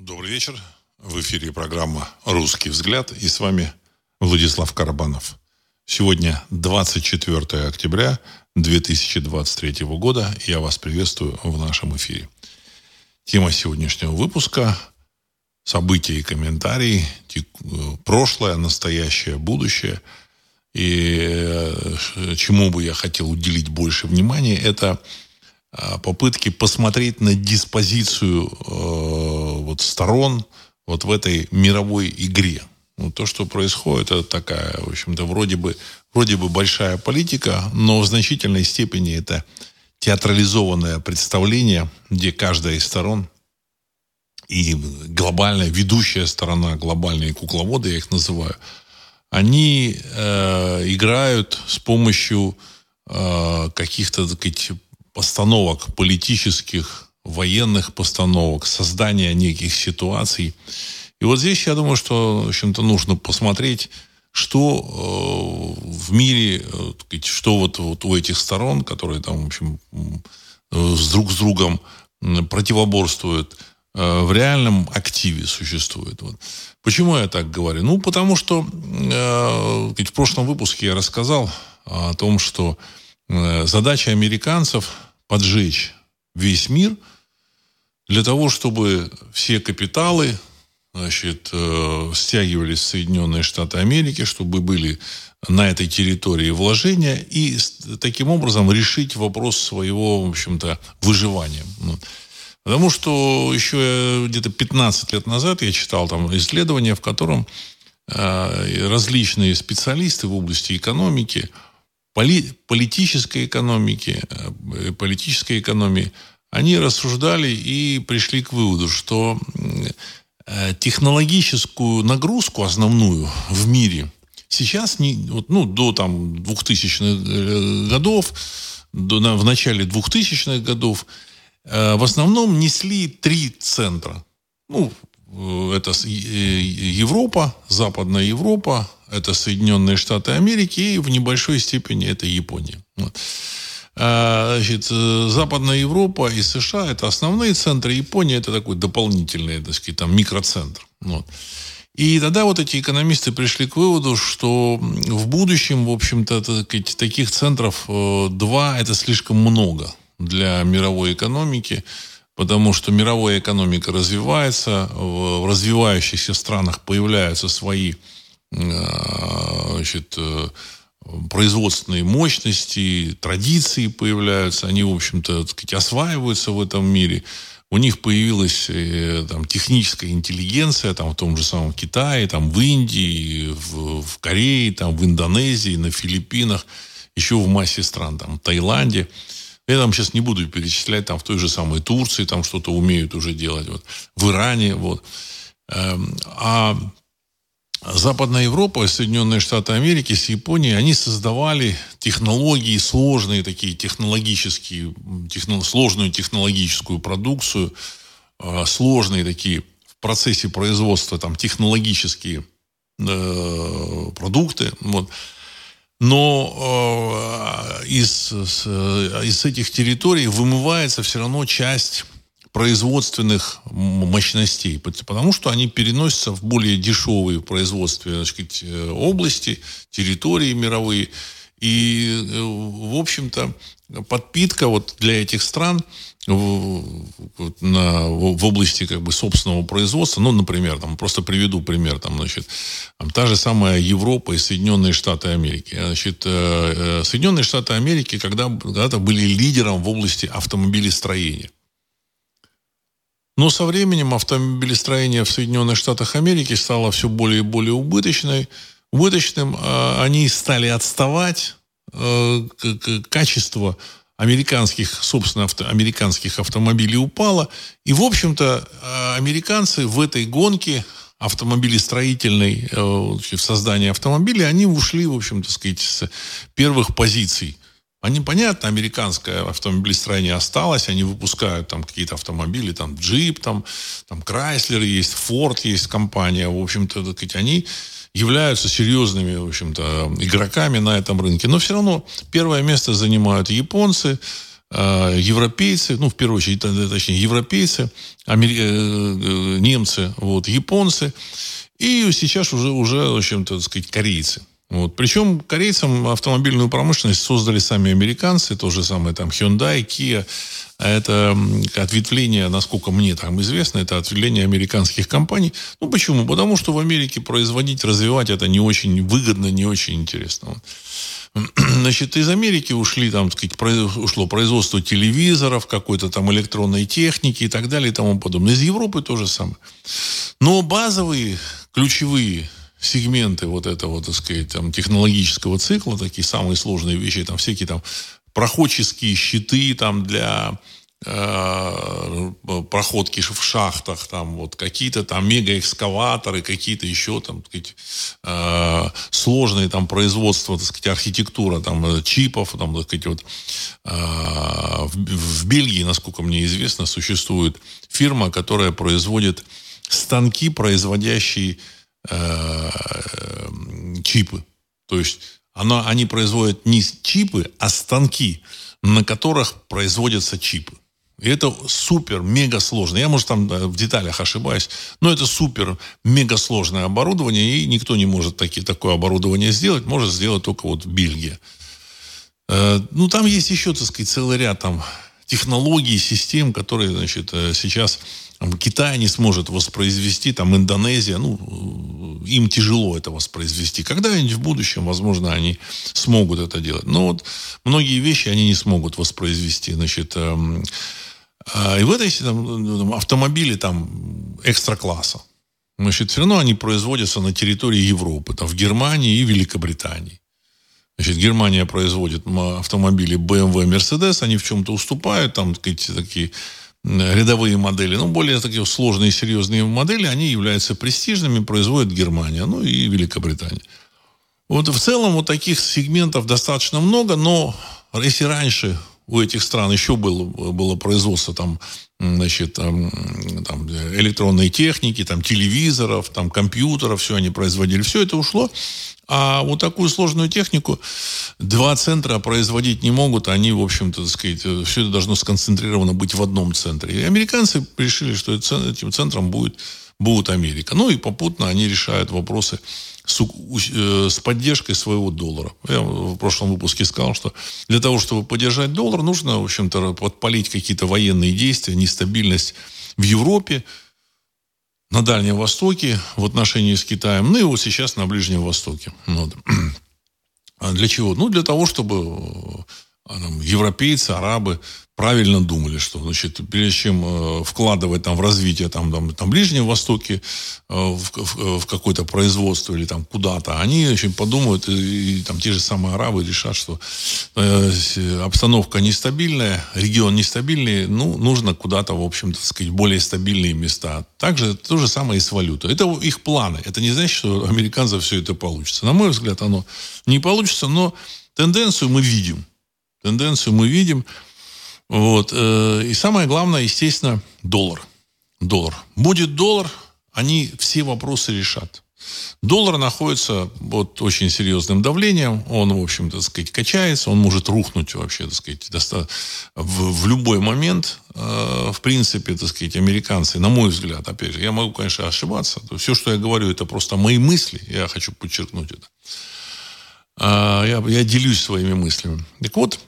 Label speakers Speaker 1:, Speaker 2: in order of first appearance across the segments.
Speaker 1: Добрый вечер. В эфире программа «Русский взгляд» и с вами Владислав Карабанов. Сегодня 24 октября 2023 года. Я вас приветствую в нашем эфире. Тема сегодняшнего выпуска – события и комментарии, прошлое, настоящее, будущее. И э, чему бы я хотел уделить больше внимания – это попытки посмотреть на диспозицию э, вот сторон вот в этой мировой игре. Ну, то, что происходит, это такая, в общем-то, вроде бы, вроде бы большая политика, но в значительной степени это театрализованное представление, где каждая из сторон и глобальная ведущая сторона, глобальные кукловоды, я их называю, они э, играют с помощью э, каких-то, так сказать, постановок политических, военных постановок, создания неких ситуаций. И вот здесь я думаю, что, в общем-то, нужно посмотреть, что э, в мире, э, что вот, вот у этих сторон, которые там, в общем, с друг с другом противоборствуют, э, в реальном активе существует. Вот. Почему я так говорю? Ну, потому что э, в прошлом выпуске я рассказал о том, что э, задача американцев поджечь весь мир для того, чтобы все капиталы значит, э, стягивались в Соединенные Штаты Америки, чтобы были на этой территории вложения и таким образом решить вопрос своего, в общем-то, выживания. Потому что еще где-то 15 лет назад я читал там исследование, в котором э, различные специалисты в области экономики – поли, политической экономики, э, политической экономии, они рассуждали и пришли к выводу, что э, технологическую нагрузку основную в мире сейчас, не, вот, ну, до там 2000-х э, годов, до, на, в начале 2000-х годов, э, в основном несли три центра. Ну, это Европа, Западная Европа, это Соединенные Штаты Америки, и в небольшой степени это Япония. А, значит, э, Западная Европа и США – это основные центры, Япония – это такой дополнительный, так сказать, там, микроцентр. Вот. И тогда вот эти экономисты пришли к выводу, что в будущем, в общем-то, так таких центров э, два – это слишком много для мировой экономики, потому что мировая экономика развивается, в развивающихся странах появляются свои значит, э, производственные мощности, традиции появляются, они, в общем-то, сказать, осваиваются в этом мире. У них появилась э, там, техническая интеллигенция там, в том же самом Китае, там, в Индии, в, в Корее, там, в Индонезии, на Филиппинах, еще в массе стран, там, в Таиланде. Я там сейчас не буду перечислять, там в той же самой Турции там что-то умеют уже делать, вот, в Иране, вот. Эм, а Западная Европа, Соединенные Штаты Америки с Японией, они создавали технологии, сложные такие технологические, техно, сложную технологическую продукцию, э, сложные такие в процессе производства там технологические э, продукты. Вот. Но э, из, из этих территорий вымывается все равно часть производственных мощностей, потому что они переносятся в более дешевые производственные сказать, э, области, территории мировые. И, э, в общем-то, подпитка вот для этих стран в, на, в области как бы собственного производства, ну, например, там, просто приведу пример, там, значит, та же самая Европа и Соединенные Штаты Америки. Значит, э, Соединенные Штаты Америки когда, когда-то были лидером в области автомобилестроения. Но со временем автомобилестроение в Соединенных Штатах Америки стало все более и более убыточной, убыточным. А, они стали отставать. Э, качество американских, собственно, авто, американских автомобилей упало. И, в общем-то, а, американцы в этой гонке автомобилестроительной, э, в создании автомобилей, они ушли, в общем-то, сказать, с первых позиций они, понятно, американское автомобилестроение осталось, они выпускают там какие-то автомобили, там джип, там, там Chrysler есть, Ford есть компания, в общем-то, сказать, они являются серьезными, в общем-то, игроками на этом рынке. Но все равно первое место занимают японцы, э, европейцы, ну, в первую очередь, точнее, европейцы, амери... э, немцы, вот, японцы, и сейчас уже, уже в общем-то, так сказать, корейцы. Вот. Причем корейцам автомобильную промышленность создали сами американцы, то же самое там Hyundai, Kia. Это ответвление, насколько мне там известно, это ответвление американских компаний. Ну, почему? Потому что в Америке производить, развивать это не очень выгодно, не очень интересно. Значит, из Америки ушли, там, сказать, ушло производство телевизоров, какой-то там электронной техники и так далее и тому подобное. Из Европы то же самое. Но базовые, ключевые сегменты вот этого, так сказать, там, технологического цикла, такие самые сложные вещи, там всякие там проходческие щиты там для э, проходки в шахтах, там вот какие-то там мегаэкскаваторы, какие-то еще там, так сказать, э, сложные там производства, так сказать, архитектура там э, чипов, там, так сказать, вот э, в, в Бельгии, насколько мне известно, существует фирма, которая производит станки, производящие чипы. То есть она, они производят не чипы, а станки, на которых производятся чипы. И это супер, мега сложно. Я, может, там в деталях ошибаюсь, но это супер, мега сложное оборудование, и никто не может таки, такое оборудование сделать, может сделать только вот Бельгия. Э, ну, там есть еще, так сказать, целый ряд там технологий, систем, которые, значит, э, сейчас Китай не сможет воспроизвести, там Индонезия, ну, им тяжело это воспроизвести. Когда-нибудь в будущем, возможно, они смогут это делать. Но вот многие вещи они не смогут воспроизвести. Значит, эм, э, и в этой там, автомобили там экстра-класса. Значит, все равно они производятся на территории Европы, там, в Германии и Великобритании. Значит, Германия производит автомобили BMW, Mercedes, они в чем-то уступают, там, такие, такие рядовые модели, но более такие сложные серьезные модели, они являются престижными, производит Германия, ну и Великобритания. Вот в целом вот таких сегментов достаточно много, но если раньше у этих стран еще было, было производство там, значит, там, там электронной техники, там, телевизоров, там, компьютеров, все они производили, все это ушло а вот такую сложную технику два центра производить не могут. Они, в общем-то, так сказать, все это должно сконцентрировано быть в одном центре. И американцы решили, что этим центром будет, будет Америка. Ну и попутно они решают вопросы с, э, с поддержкой своего доллара. Я в прошлом выпуске сказал, что для того, чтобы поддержать доллар, нужно, в общем-то, подпалить какие-то военные действия, нестабильность в Европе, на Дальнем Востоке в отношении с Китаем, ну и вот сейчас на Ближнем Востоке. Вот. А для чего? Ну, для того, чтобы а, там, европейцы, арабы правильно думали, что, значит, прежде чем э, вкладывать там в развитие там, там, там Ближнем Востоке, э, в, в, в какое-то производство или там куда-то, они очень подумают, и, и там те же самые арабы решат, что э, обстановка нестабильная, регион нестабильный, ну, нужно куда-то, в общем-то, сказать, более стабильные места. Также то же самое и с валютой. Это их планы. Это не значит, что американцев все это получится. На мой взгляд, оно не получится, но тенденцию мы видим. Тенденцию мы видим. Вот. Э, и самое главное, естественно, доллар. Доллар. Будет доллар, они все вопросы решат. Доллар находится под очень серьезным давлением. Он, в общем-то, так сказать, качается. Он может рухнуть вообще, так сказать, в, в любой момент. Э, в принципе, так сказать, американцы, на мой взгляд, опять же, я могу, конечно, ошибаться. Все, что я говорю, это просто мои мысли. Я хочу подчеркнуть это. Э, я, я делюсь своими мыслями. Так вот,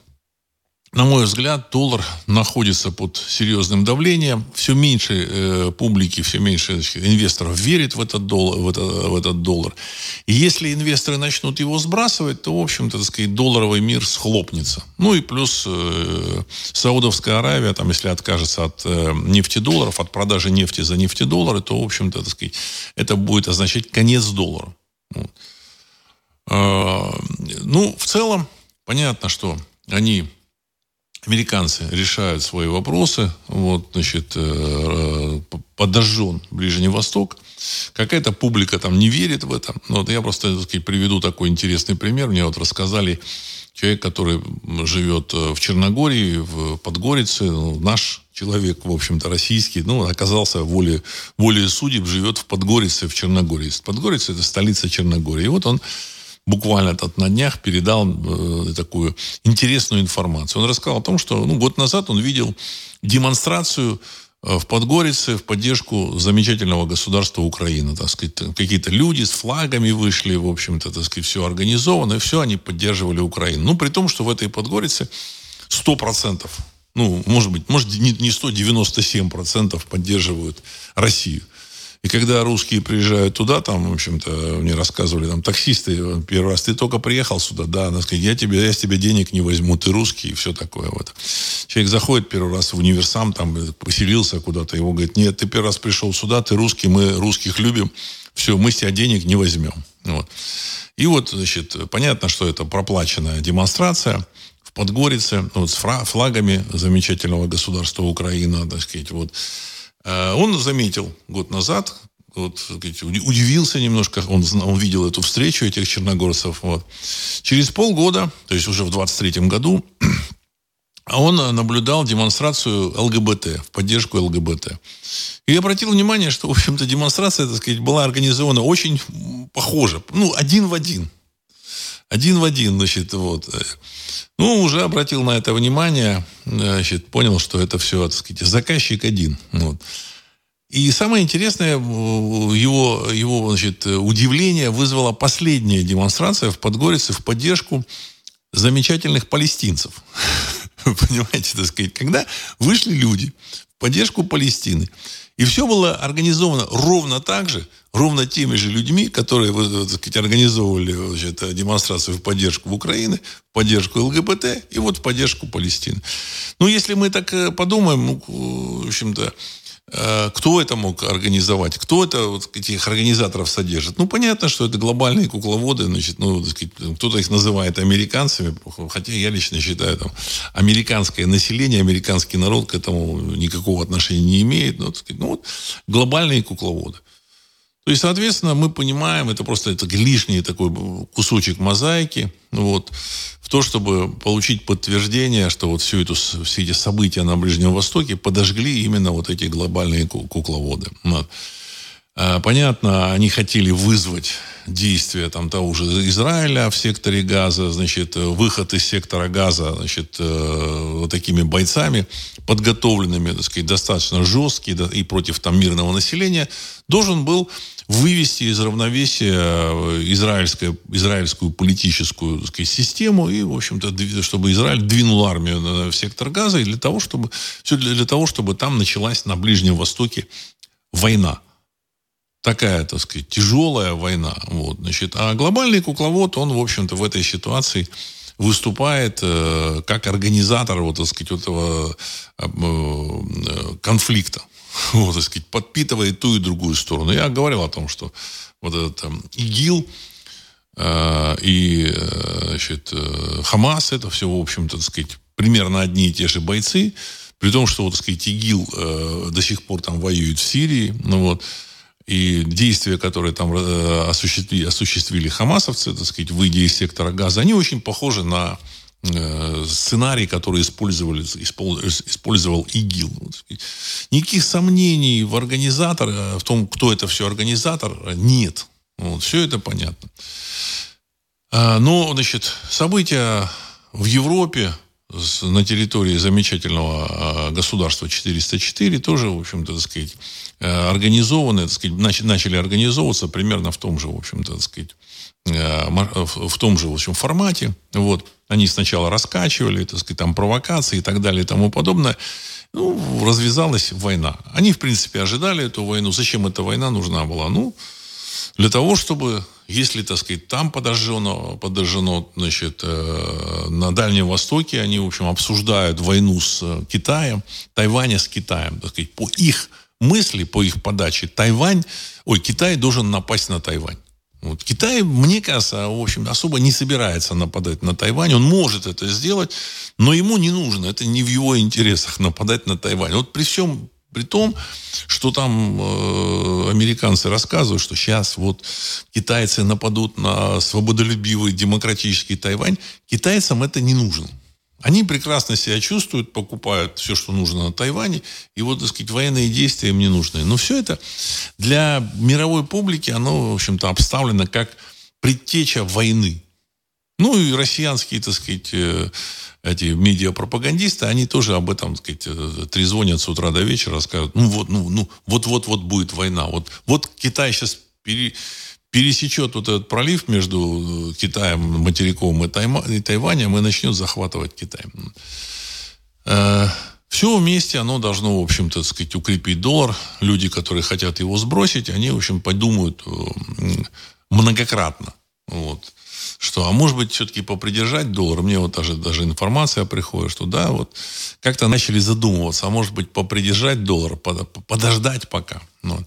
Speaker 1: на мой взгляд, доллар находится под серьезным давлением. Все меньше э, публики, все меньше значит, инвесторов верит в этот, доллар, в, это, в этот доллар. И если инвесторы начнут его сбрасывать, то, в общем-то, так сказать, долларовый мир схлопнется. Ну и плюс э, Саудовская Аравия, там, если откажется от э, нефтедолларов, от продажи нефти за нефтедоллары, то, в общем-то, так сказать, это будет означать конец доллара. Вот. Э, ну, в целом, понятно, что они американцы решают свои вопросы, вот, значит, э, подожжен Ближний Восток. Какая-то публика там не верит в это. Но вот я просто так сказать, приведу такой интересный пример. Мне вот рассказали человек, который живет э, в Черногории, в Подгорице, ну, наш человек, в общем-то, российский, ну, оказался воле, воле судеб, живет в Подгорице, в Черногории. Подгорица – это столица Черногории. И вот он буквально тут на днях передал э, такую интересную информацию. Он рассказал о том, что ну, год назад он видел демонстрацию э, в Подгорице в поддержку замечательного государства Украины. Так сказать, какие-то люди с флагами вышли, в общем-то, так сказать, все организовано, и все они поддерживали Украину. Ну, при том, что в этой Подгорице 100%, ну, может быть, может не 197% поддерживают Россию. И когда русские приезжают туда, там, в общем-то, мне рассказывали, там, таксисты, первый раз, ты только приехал сюда, да, она сказать, я тебе, я с тебя денег не возьму, ты русский, и все такое вот. Человек заходит первый раз в универсам, там, поселился куда-то, его говорит, нет, ты первый раз пришел сюда, ты русский, мы русских любим, все, мы с тебя денег не возьмем. Вот. И вот, значит, понятно, что это проплаченная демонстрация в Подгорице, вот, с флагами замечательного государства Украина, так сказать, вот. Э, он заметил год назад, вот, удивился немножко, он, он видел эту встречу этих черногорцев. Вот. Через полгода, то есть уже в 23 году, он наблюдал демонстрацию ЛГБТ, в поддержку ЛГБТ. И обратил внимание, что, в общем-то, демонстрация, так сказать, была организована очень похоже, ну, один в один. Один в один, значит, вот. Ну, уже обратил на это внимание, значит, понял, что это все, так сказать, заказчик один. Вот. И самое интересное, его, его значит, удивление вызвала последняя демонстрация в Подгорице в поддержку замечательных палестинцев. Понимаете, так сказать, когда вышли люди в поддержку Палестины, и все было организовано ровно так же, ровно теми же людьми, которые так сказать, организовывали значит, демонстрацию в поддержку Украины, в поддержку ЛГБТ и вот в поддержку Палестины. Ну, если мы так э, подумаем, ну, в общем-то, кто это мог организовать? Кто это вот, этих организаторов содержит? Ну, понятно, что это глобальные кукловоды, значит, ну, кто-то их называет американцами, хотя я лично считаю, там, американское население, американский народ к этому никакого отношения не имеет. Но, сказать, ну, вот, глобальные кукловоды. То есть, соответственно, мы понимаем, это просто это лишний такой кусочек мозаики, вот, в то, чтобы получить подтверждение, что вот всю эту, все эти события на Ближнем Востоке подожгли именно вот эти глобальные кукловоды. Вот. А, понятно, они хотели вызвать действия там того же Израиля в секторе Газа, значит, выход из сектора Газа, значит, э, вот такими бойцами, подготовленными, так сказать, достаточно жесткие и против там мирного населения, должен был вывести из равновесия э, израильскую, израильскую политическую так сказать, систему и, в общем-то, чтобы Израиль двинул армию в сектор Газа и для того, чтобы, все для того, чтобы там началась на Ближнем Востоке война такая, так сказать, тяжелая война. Вот, значит, а глобальный кукловод, он, в общем-то, в этой ситуации выступает э, как организатор вот, так сказать, этого э, э, конфликта. Вот, так сказать, подпитывает ту и другую сторону. Я говорил о том, что вот этот э, ИГИЛ э, и э, значит, э, Хамас, это все, в общем-то, так сказать, примерно одни и те же бойцы, при том, что, вот, так сказать, ИГИЛ э, до сих пор там воюет в Сирии, ну вот, и действия, которые там э, осуществили, осуществили хамасовцы, так сказать, выйдя из сектора газа, они очень похожи на э, сценарий, который использовали, использовал ИГИЛ. Никаких сомнений в организатора, в том, кто это все организатор, нет. Вот, все это понятно. А, но, значит, события в Европе, на территории замечательного а, государства 404 тоже, в общем-то, так сказать, э, организованы, так сказать, начали организовываться примерно в том же, в общем-то, так сказать, э, в том же, в общем, формате. Вот. Они сначала раскачивали, так сказать, там провокации и так далее и тому подобное. Ну, развязалась война. Они, в принципе, ожидали эту войну. Зачем эта война нужна была? Ну, для того, чтобы, если, так сказать, там подожжено, подожжено значит, э, на Дальнем Востоке, они, в общем, обсуждают войну с э, Китаем, Тайваня с Китаем, так сказать, по их мысли, по их подаче, Тайвань, ой, Китай должен напасть на Тайвань. Вот. Китай, мне кажется, в общем, особо не собирается нападать на Тайвань. Он может это сделать, но ему не нужно. Это не в его интересах нападать на Тайвань. Вот при всем при том, что там э, американцы рассказывают, что сейчас вот китайцы нападут на свободолюбивый демократический Тайвань, китайцам это не нужно. Они прекрасно себя чувствуют, покупают все, что нужно на Тайване, и вот, так сказать, военные действия им не нужны. Но все это для мировой публики, оно, в общем-то, обставлено как предтеча войны. Ну и россиянские, так сказать, э, эти медиапропагандисты, они тоже об этом, так сказать, э, трезвонят с утра до вечера, рассказывают, ну вот, ну, ну, вот-вот-вот будет война. Вот, вот Китай сейчас пере, пересечет вот этот пролив между э, Китаем, материковым и, Тайма, и Тайванем и начнет захватывать Китай. Все вместе оно должно, в общем-то, сказать, укрепить доллар. Люди, которые хотят его сбросить, они, в общем, подумают многократно. Вот что, а может быть, все-таки попридержать доллар. Мне вот даже, даже информация приходит, что да, вот как-то начали задумываться, а может быть, попридержать доллар, подождать пока. Вот.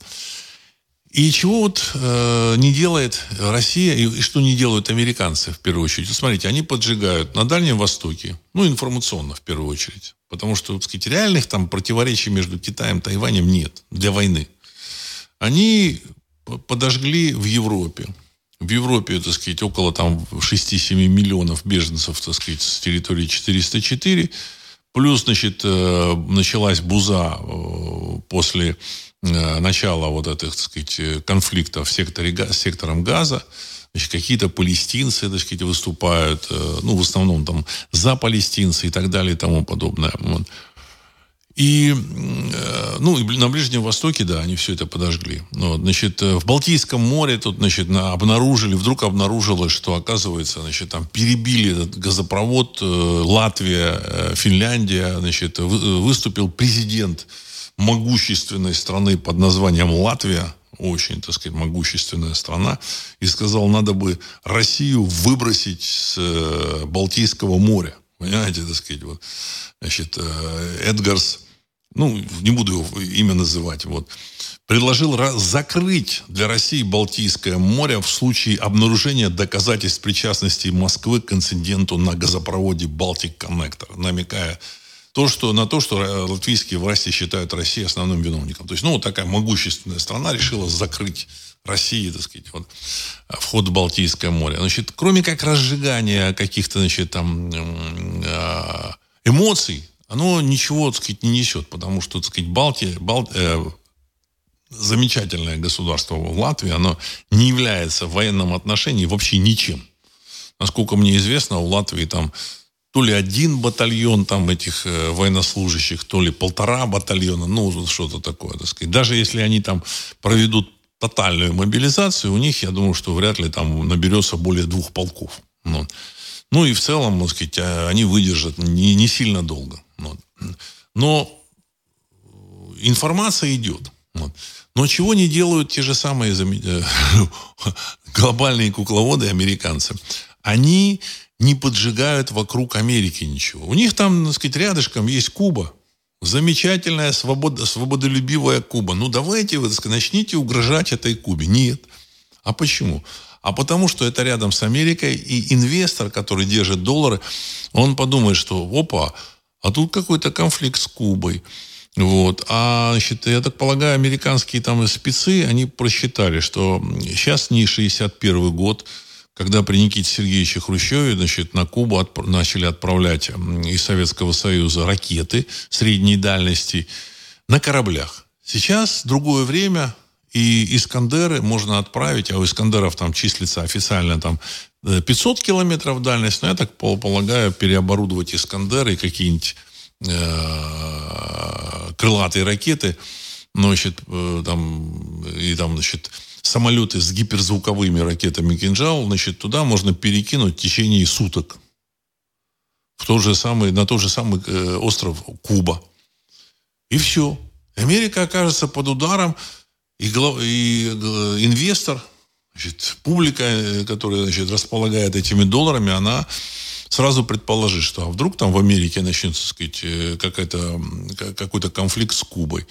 Speaker 1: И чего вот э, не делает Россия, и, и что не делают американцы, в первую очередь. Смотрите, они поджигают на Дальнем Востоке, ну, информационно, в первую очередь. Потому что, так сказать, реальных там противоречий между Китаем и Тайванем нет для войны. Они подожгли в Европе в Европе, так сказать, около там 6-7 миллионов беженцев, так сказать, с территории 404. Плюс, значит, э, началась буза э, после начала вот этих, так сказать, конфликтов в секторе, сектором газа. Значит, какие-то палестинцы, так сказать, выступают, ну, в основном там за палестинцы и так далее и тому подобное. Вот. И, э, ну, и на Ближнем Востоке, да, они все это подожгли. Вот, значит, э, в Балтийском море тут, значит, обнаружили, вдруг обнаружилось, что, оказывается, значит, там перебили этот газопровод э, Латвия, Финляндия, значит, выступил президент могущественной страны под названием Латвия, очень, так сказать, могущественная страна, и сказал, надо бы Россию выбросить с Балтийского моря. Понимаете, так сказать, вот, значит, Эдгарс ну, не буду его имя называть, вот, предложил закрыть для России Балтийское море в случае обнаружения доказательств причастности Москвы к инциденту на газопроводе Балтик Коннектор, намекая то, что, на то, что латвийские власти считают Россию основным виновником. То есть, ну, вот такая могущественная страна решила закрыть России, так сказать, вот, вход в Балтийское море. Значит, кроме как разжигания каких-то, значит, там, а, эмоций, оно ничего, так сказать, не несет, потому что, так сказать, Балтия, Бал, э, замечательное государство в Латвии, оно не является в военном отношении вообще ничем. Насколько мне известно, у Латвии там то ли один батальон там этих э, военнослужащих, то ли полтора батальона, ну, что-то такое, так сказать. Даже если они там проведут тотальную мобилизацию, у них, я думаю, что вряд ли там наберется более двух полков. Ну, ну и в целом, так сказать, а, они выдержат не, не сильно долго. Вот. Но информация идет. Вот. Но чего не делают те же самые э, глобальные кукловоды американцы? Они не поджигают вокруг Америки ничего. У них там, так сказать, рядышком есть Куба. Замечательная, свобода, свободолюбивая Куба. Ну, давайте вы, так сказать, начните угрожать этой Кубе. Нет. А почему? А потому что это рядом с Америкой, и инвестор, который держит доллары, он подумает, что, опа, а тут какой-то конфликт с Кубой. Вот. А, значит, я так полагаю, американские там спецы, они просчитали, что сейчас не 61 год, когда при Никите Сергеевиче Хрущеве значит, на Кубу отп- начали отправлять из Советского Союза ракеты средней дальности на кораблях. Сейчас другое время, и Искандеры можно отправить, а у Искандеров там числится официально там 500 километров дальность, но я так полагаю, переоборудовать Искандеры и какие-нибудь э, крылатые ракеты, ну, значит, э, там, и там, значит, самолеты с гиперзвуковыми ракетами «Кинжал», значит, туда можно перекинуть в течение суток. В тот же самый, на тот же самый э, остров Куба. И все. Америка окажется под ударом, и, и э, инвестор – Значит, публика, э, которая значит, располагает этими долларами, она сразу предположит, что а вдруг там в Америке начнется сказать, э, какой-то конфликт с Кубой.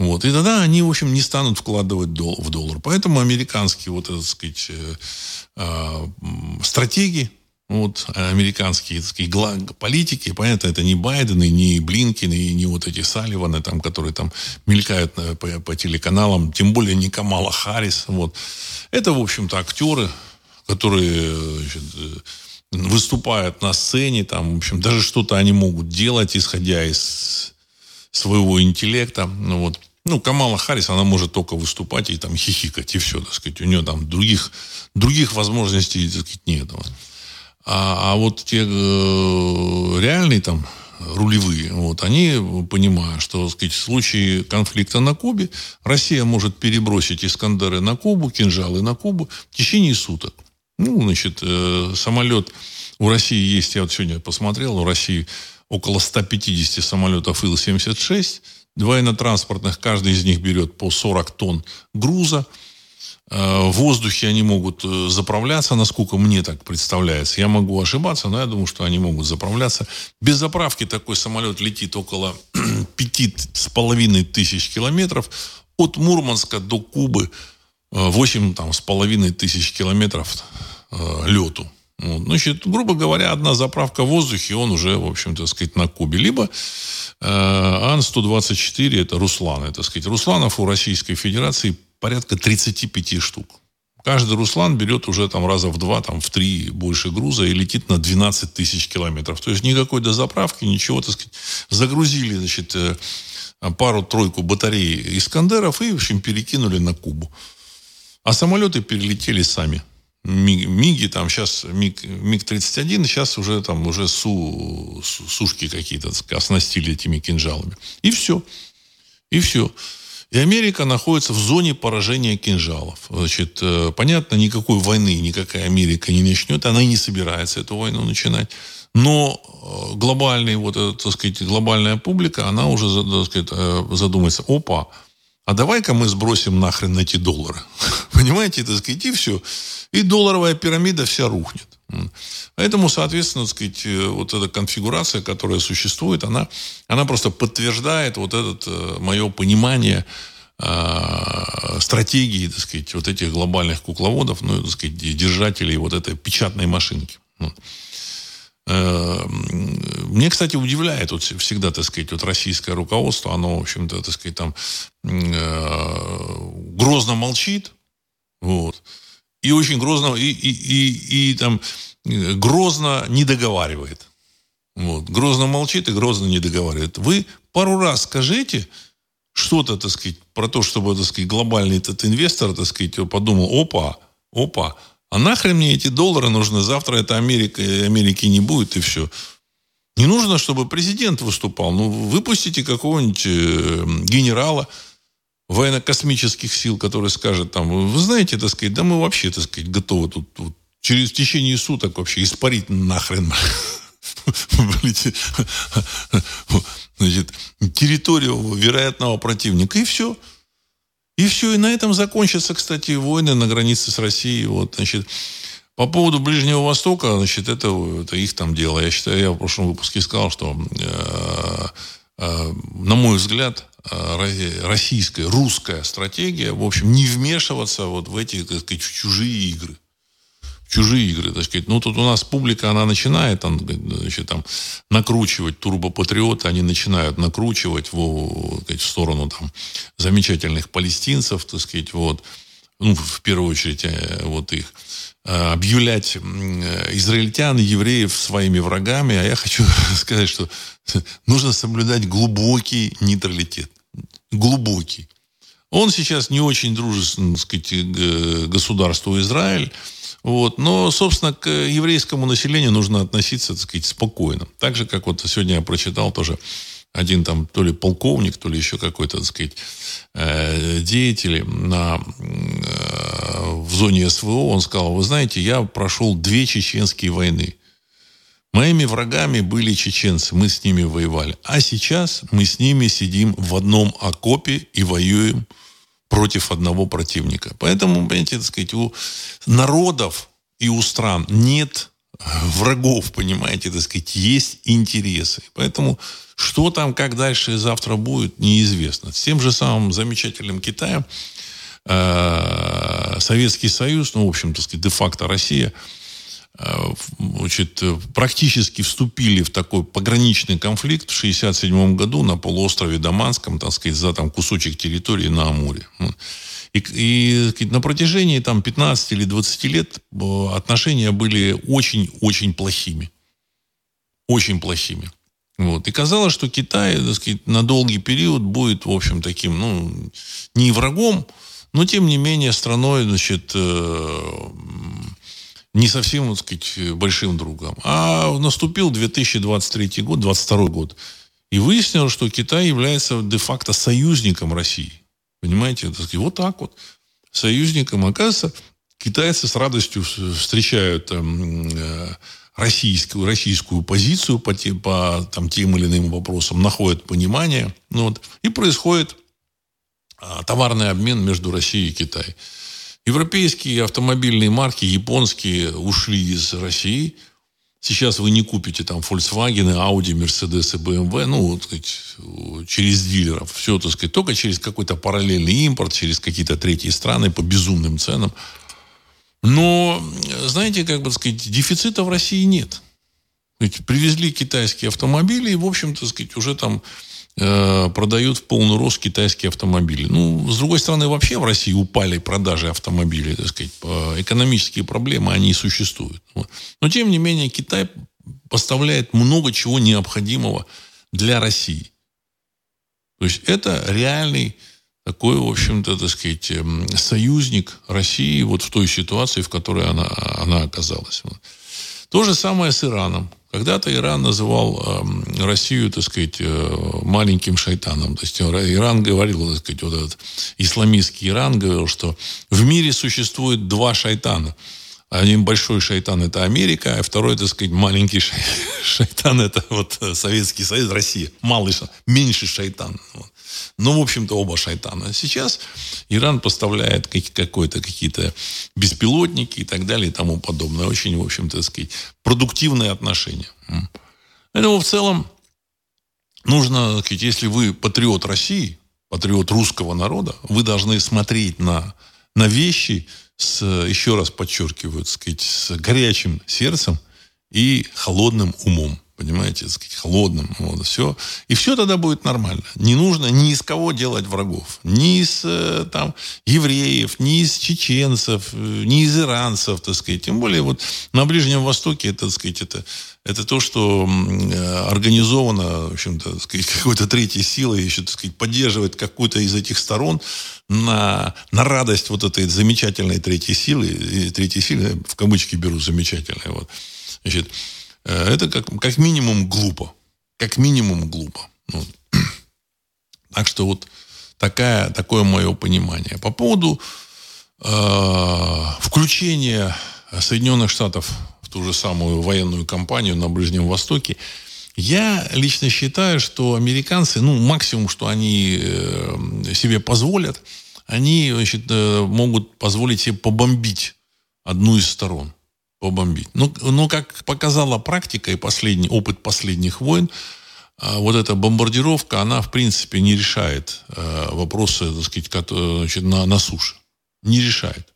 Speaker 1: Вот. И тогда они, в общем, не станут вкладывать в доллар. Поэтому американские вот, так сказать, э, а, стратеги, вот, американские так сказать, политики, понятно, это не Байден, и не Блинкин, и не вот эти Салливаны, там, которые там мелькают по, по телеканалам, тем более не Камала Харрис. Вот. Это, в общем-то, актеры, которые значит, выступают на сцене, там, в общем, даже что-то они могут делать, исходя из своего интеллекта. Ну, вот. Ну, Камала Харрис, она может только выступать и там хихикать, и все, так сказать. У нее там других, других возможностей, так сказать, нет. А, а вот те э, реальные там рулевые, вот, они понимают, что так сказать, в случае конфликта на Кубе Россия может перебросить Искандеры на Кубу, кинжалы на Кубу в течение суток. Ну, значит, э, самолет у России есть, я вот сегодня посмотрел, у России около 150 самолетов Ил-76, военно-транспортных, каждый из них берет по 40 тонн груза. Э, в воздухе они могут э, заправляться, насколько мне так представляется. Я могу ошибаться, но я думаю, что они могут заправляться. Без заправки такой самолет летит около пяти с половиной тысяч километров. От Мурманска до Кубы э, восемь там, с половиной тысяч километров э, лету. Вот. Значит, грубо говоря, одна заправка в воздухе, он уже, в общем-то, сказать, на Кубе. Либо э, Ан-124, это Руслан, это, сказать, Русланов у Российской Федерации порядка 35 штук. Каждый Руслан берет уже там раза в два, там в три больше груза и летит на 12 тысяч километров. То есть никакой дозаправки, ничего, так сказать. Загрузили, значит, э, пару-тройку батарей Искандеров и, в общем, перекинули на Кубу. А самолеты перелетели сами. Миги там сейчас, Миг, Миг-31, сейчас уже там уже су, сушки какие-то оснастили этими кинжалами. И все. И все. И Америка находится в зоне поражения кинжалов. Значит, э, понятно, никакой войны никакая Америка не начнет, она и не собирается эту войну начинать. Но э, глобальный, вот, так сказать, глобальная публика, она уже так сказать, э, задумается, опа, а давай-ка мы сбросим нахрен эти доллары. Понимаете, так сказать, и все. И долларовая пирамида вся рухнет. Поэтому, соответственно, так сказать, вот эта конфигурация, которая существует, она, она просто подтверждает вот это мое понимание э, стратегии, так сказать, вот этих глобальных кукловодов, ну, так сказать, держателей вот этой печатной машинки. Э, мне, кстати, удивляет вот всегда, так сказать, вот российское руководство, оно, в общем-то, так сказать, там э, грозно молчит, вот, и очень грозно, и, и, и, и там грозно не договаривает. Вот. Грозно молчит и грозно не договаривает. Вы пару раз скажите что-то, так сказать, про то, чтобы, так сказать, глобальный этот инвестор, так сказать, подумал, опа, опа, а нахрен мне эти доллары нужны? Завтра это Америка, и Америки не будет, и все. Не нужно, чтобы президент выступал. Ну, выпустите какого-нибудь э, генерала, военно-космических сил, который скажет там, вы знаете, так сказать, да мы вообще, так сказать, готовы тут, тут через течение суток вообще испарить нахрен территорию вероятного противника. И все. И все. И на этом закончатся, кстати, войны на границе с Россией. Вот, значит, по поводу Ближнего Востока, значит, это, это их там дело. Я считаю, я в прошлом выпуске сказал, что, э, э, на мой взгляд, Э, российская, русская стратегия, в общем, не вмешиваться вот в эти, так сказать, чужие игры. Чужие игры, так сказать. Ну, тут у нас публика, она начинает там, значит, там, накручивать турбопатриоты, они начинают накручивать в, сказать, в сторону там, замечательных палестинцев, так сказать, вот, ну, в первую очередь, э, вот их э, объявлять израильтян, евреев своими врагами, а я хочу сказать, что нужно соблюдать глубокий нейтралитет. Глубокий. Он сейчас не очень дружествен, так сказать, государству Израиль. Вот. Но, собственно, к еврейскому населению нужно относиться, так сказать, спокойно. Так же, как вот сегодня я прочитал тоже один там то ли полковник, то ли еще какой-то, так сказать, э, деятель на, э, в зоне СВО, он сказал, вы знаете, я прошел две чеченские войны. Моими врагами были чеченцы, мы с ними воевали. А сейчас мы с ними сидим в одном окопе и воюем против одного противника. Поэтому, понимаете, так сказать, у народов и у стран нет врагов, понимаете, так сказать, есть интересы. Поэтому что там, как дальше завтра будет, неизвестно. С тем же самым замечательным Китаем э, Советский Союз, ну, в общем, так сказать, де-факто Россия – Э, значит, практически вступили в такой пограничный конфликт в 1967 году на полуострове Даманском, так сказать, за там кусочек территории на Амуре. И, и на протяжении там 15 или 20 лет э, отношения были очень-очень плохими. Очень плохими. Вот. И казалось, что Китай, так сказать, на долгий период будет, в общем, таким, ну, не врагом, но, тем не менее, страной, значит, э, не совсем, так сказать, большим другом. А наступил 2023 год, 2022 год, и выяснилось, что Китай является де-факто союзником России. Понимаете? Так сказать, вот так вот. Союзником. Оказывается, китайцы с радостью встречают э, российскую, российскую позицию по, тем, по там, тем или иным вопросам, находят понимание. Ну, вот, и происходит а, товарный обмен между Россией и Китаем. Европейские автомобильные марки, японские, ушли из России. Сейчас вы не купите там Volkswagen, Audi, Mercedes и BMW, ну, так сказать, через дилеров. Все, так сказать, только через какой-то параллельный импорт, через какие-то третьи страны по безумным ценам. Но, знаете, как бы сказать, дефицита в России нет. Ведь привезли китайские автомобили, и, в общем-то, сказать, уже там э, продают в полный рост китайские автомобили. Ну, с другой стороны, вообще в России упали продажи автомобилей, так сказать, экономические проблемы, они и существуют. Но, тем не менее, Китай поставляет много чего необходимого для России. То есть это реальный такой, в общем-то, так сказать, эм, союзник России вот в той ситуации, в которой она, она оказалась. То же самое с Ираном. Когда-то Иран называл э, Россию, так сказать, э, маленьким шайтаном. То есть Иран говорил, так сказать, вот этот исламистский Иран говорил, что в мире существует два шайтана. Один большой шайтан – это Америка, а второй, так сказать, маленький шайтан – это вот Советский Союз, Россия. Малый, меньший шайтан. Вот. Ну, в общем-то, оба шайтана. Сейчас Иран поставляет какой-то какие-то беспилотники и так далее и тому подобное. Очень, в общем-то, так сказать, продуктивные отношения. Поэтому в целом нужно, так сказать, если вы патриот России, патриот русского народа, вы должны смотреть на, на вещи с, еще раз подчеркиваю, так сказать, с горячим сердцем и холодным умом понимаете, холодным. Вот, все. И все тогда будет нормально. Не нужно ни из кого делать врагов. Ни из э, там, евреев, ни из чеченцев, э, ни из иранцев, так сказать. Тем более вот на Ближнем Востоке, так сказать, это, это то, что э, организовано, в общем-то, какой-то третьей силой, еще, так сказать, поддерживает какую-то из этих сторон на, на радость вот этой замечательной третьей силы, и третьей силы, в кавычки беру замечательной, вот. Значит, это как, как минимум глупо. Как минимум глупо. Ну, так что вот такая, такое мое понимание. По поводу э, включения Соединенных Штатов в ту же самую военную кампанию на Ближнем Востоке, я лично считаю, что американцы, ну, максимум, что они э, себе позволят, они значит, э, могут позволить себе побомбить одну из сторон побомбить. Ну, ну, как показала практика и последний, опыт последних войн, а, вот эта бомбардировка, она, в принципе, не решает э, вопросы, так сказать, значит, на, на суше. Не решает.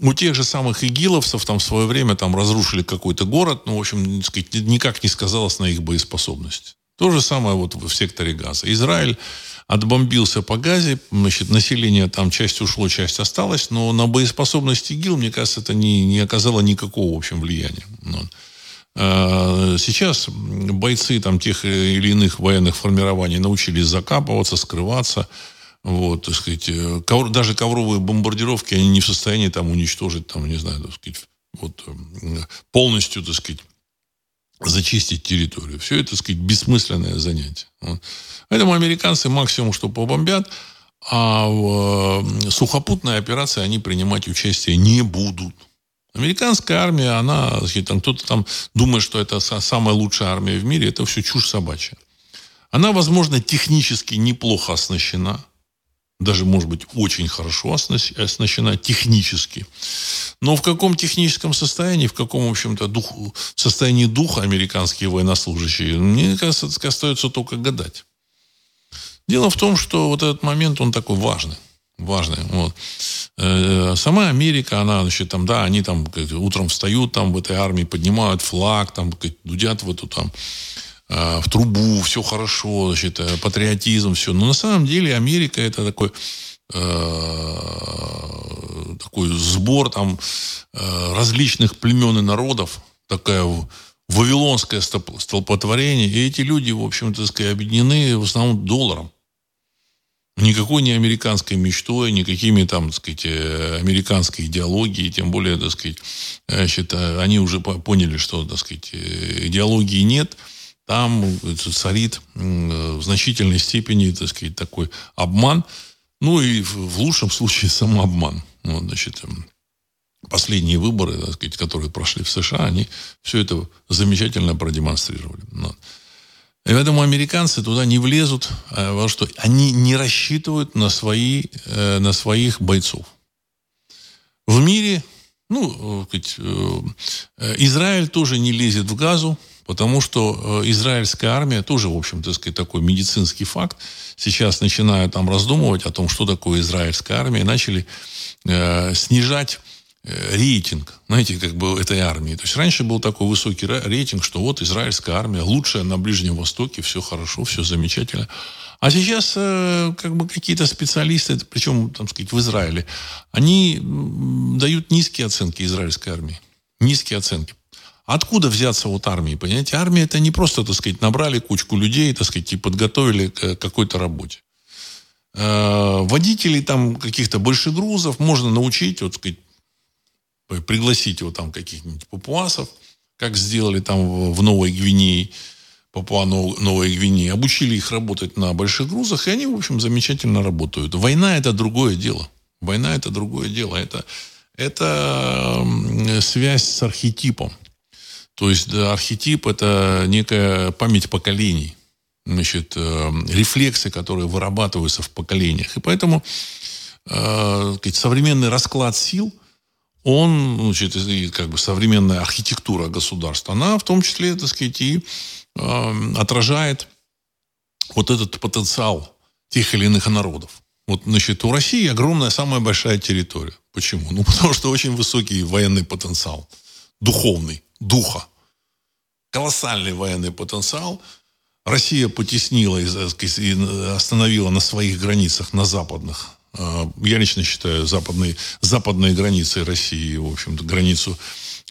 Speaker 1: У тех же самых игиловцев там в свое время там разрушили какой-то город, ну, в общем, так сказать, никак не сказалось на их боеспособности. То же самое вот в секторе газа. Израиль отбомбился по Газе, значит, население там часть ушло, часть осталось, но на боеспособность ИГИЛ, мне кажется, это не, не оказало никакого, в общем, влияния. Вот. А, сейчас бойцы там тех или иных военных формирований научились закапываться, скрываться. Вот, так сказать, ковр, даже ковровые бомбардировки, они не в состоянии там уничтожить, там, не знаю, так сказать, вот, полностью, так сказать, зачистить территорию. Все это, так сказать, бессмысленное занятие. Поэтому американцы максимум, что побомбят, а в э, сухопутной операции они принимать участие не будут. Американская армия, она, там, кто-то там думает, что это самая лучшая армия в мире, это все чушь собачья. Она, возможно, технически неплохо оснащена, даже, может быть, очень хорошо оснащена технически. Но в каком техническом состоянии, в каком, в общем-то, дух, состоянии духа американские военнослужащие, мне кажется, остается только гадать. Дело в том, что вот этот момент, он такой важный. Важный. Вот. Э, сама Америка, она, значит, там, да, они там утром встают там в этой армии, поднимают флаг, там, дудят в эту там в трубу, все хорошо, значит, э, патриотизм, все. Но на самом деле Америка это такой такой сбор там различных племен и народов, такая вавилонское столпотворение. И эти люди, в общем-то, сказать, объединены в основном долларом. Никакой не американской мечтой, никакими там, так сказать, э, американской идеологией, тем более, так сказать, значит, они уже поняли, что, так сказать, идеологии нет, там царит в значительной степени, так сказать, такой обман, ну и в лучшем случае самообман. Вот, значит, последние выборы, так сказать, которые прошли в США, они все это замечательно продемонстрировали. Вот. И поэтому американцы туда не влезут, а потому что они не рассчитывают на, свои, э, на своих бойцов. В мире, ну, сказать, э, Израиль тоже не лезет в газу, потому что э, израильская армия тоже, в общем, так сказать, такой медицинский факт. Сейчас начинают там раздумывать о том, что такое израильская армия, и начали э, снижать Э, рейтинг, знаете, как бы этой армии. То есть раньше был такой высокий рейтинг, что вот израильская армия лучшая на Ближнем Востоке, все хорошо, все замечательно. А сейчас э, как бы какие-то специалисты, причем, там сказать, в Израиле, они дают низкие оценки израильской армии. Низкие оценки. Откуда взяться вот армии? Понимаете, армия это не просто, так сказать, набрали кучку людей, так сказать, и подготовили к какой-то работе. Э, водителей там каких-то больших грузов можно научить, вот, сказать, пригласить его там каких-нибудь папуасов, как сделали там в Новой Гвинее, Папуа Новой Гвинеи, обучили их работать на больших грузах, и они, в общем, замечательно работают. Война – это другое дело. Война – это другое дело. Это, это связь с архетипом. То есть да, архетип – это некая память поколений. Значит, э, рефлексы, которые вырабатываются в поколениях. И поэтому э, современный расклад сил – он, значит, и как бы современная архитектура государства, она в том числе, так сказать, и э, отражает вот этот потенциал тех или иных народов. Вот, значит, у России огромная, самая большая территория. Почему? Ну, потому что очень высокий военный потенциал. Духовный, духа. Колоссальный военный потенциал. Россия потеснила и остановила на своих границах, на западных, а, я лично считаю западные, западные границы России, в общем-то, границу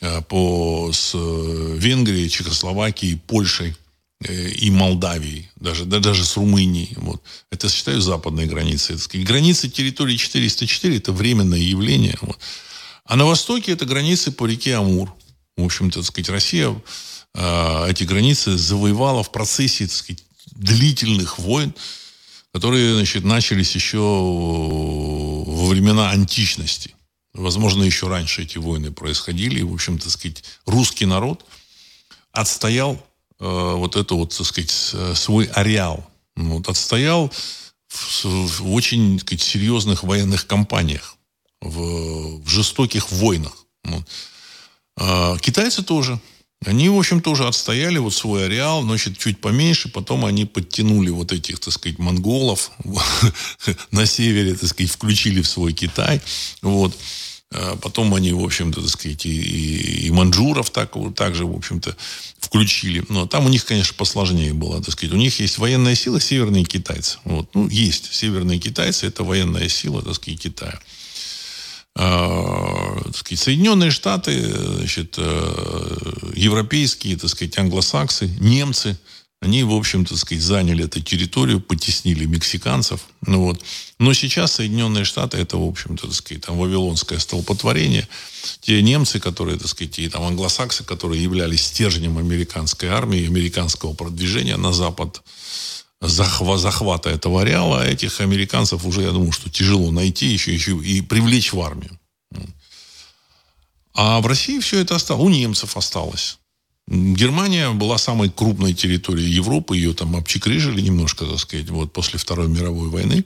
Speaker 1: а, по, с э, Венгрией, Чехословакией, Польшей э, и Молдавией, даже, да, даже с Румынией. Вот. Это, считаю, западные границы. Границы территории 404 – это временное явление. Вот. А на востоке это границы по реке Амур. В общем-то, так сказать, Россия э, эти границы завоевала в процессе, так сказать, длительных войн, которые значит, начались еще во времена античности. Возможно, еще раньше эти войны происходили. И, в общем, так сказать, русский народ отстоял э, вот это вот, так сказать, свой ареал. Вот, отстоял в, в очень так сказать, серьезных военных кампаниях, в, в жестоких войнах. Вот. А китайцы тоже. Они, в общем, тоже отстояли вот свой ареал, значит, чуть поменьше. Потом они подтянули вот этих, так сказать, монголов на севере, так сказать, включили в свой Китай. Вот. А потом они, в общем-то, так сказать, и, и, манжуров так, вот, также, в общем-то, включили. Но там у них, конечно, посложнее было, так сказать. У них есть военная сила северные китайцы. Вот. Ну, есть северные китайцы, это военная сила, так сказать, Китая. А, так сказать, Соединенные Штаты, значит, э, европейские, так сказать, англосаксы, немцы, они, в общем, так сказать, заняли эту территорию, потеснили мексиканцев. Ну, вот. Но сейчас Соединенные Штаты, это, в общем-то, так сказать, там, вавилонское столпотворение. Те немцы, которые, так сказать, и там англосаксы, которые являлись стержнем американской армии, американского продвижения на Запад, захва, захвата этого ареала, а этих американцев уже, я думаю, что тяжело найти еще, еще и привлечь в армию. А в России все это осталось. У немцев осталось. Германия была самой крупной территорией Европы, ее там обчекрыжили немножко, так сказать, вот после Второй мировой войны.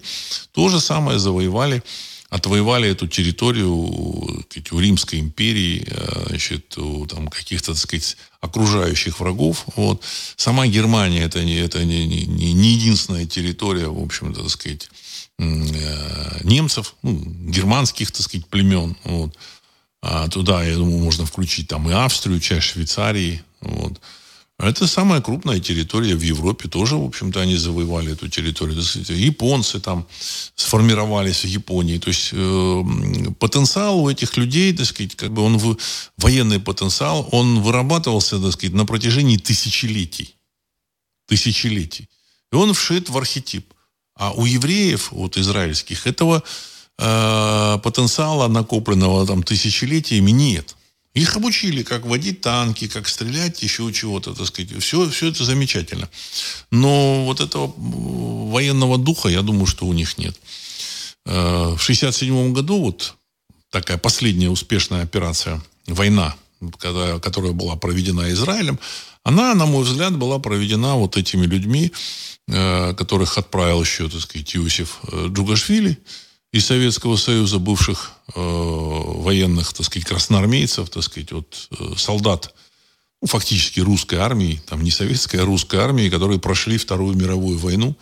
Speaker 1: То же самое завоевали отвоевали эту территорию у Римской империи, э, значит, у там, каких-то, так сказать, окружающих врагов. Вот. Сама Германия это не, это не, не, не единственная территория, в общем-то, так сказать, э, немцев, ну, германских, так сказать, племен. Вот. А туда, я думаю, можно включить там и Австрию, часть Швейцарии. Вот. Это самая крупная территория в Европе. Тоже, в общем-то, они завоевали эту территорию. Японцы там сформировались в Японии. То есть э, потенциал у этих людей, так сказать, как бы он в, военный потенциал, он вырабатывался, так сказать, на протяжении тысячелетий. Тысячелетий. И он вшит в архетип. А у евреев, вот израильских, этого э, потенциала, накопленного там тысячелетиями, нет. Их обучили, как водить танки, как стрелять, еще чего-то, так сказать. Все, все это замечательно. Но вот этого военного духа, я думаю, что у них нет. Э, в 1967 году вот такая последняя успешная операция, война, которая была проведена Израилем, она, на мой взгляд, была проведена вот этими людьми, э, которых отправил еще, так сказать, Иосиф э, Джугашвили, из Советского Союза бывших э, военных, так сказать, красноармейцев, так сказать, вот э, солдат, ну, фактически русской армии, там не советской, а русской армии, которые прошли Вторую мировую войну.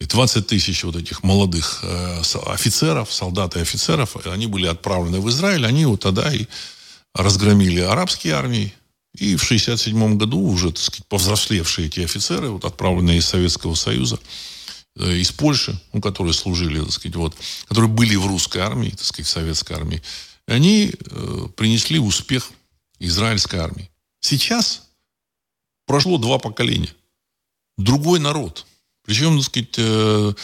Speaker 1: И 20 тысяч вот этих молодых э, офицеров, солдат и офицеров, они были отправлены в Израиль, они вот тогда и разгромили арабские армии. И в 1967 году уже, так сказать, повзрослевшие эти офицеры, вот отправленные из Советского Союза, из Польши, ну, которые служили, так сказать, вот, которые были в русской армии, так сказать, в советской армии, они э, принесли успех израильской армии. Сейчас прошло два поколения. Другой народ. Причем, так сказать, э,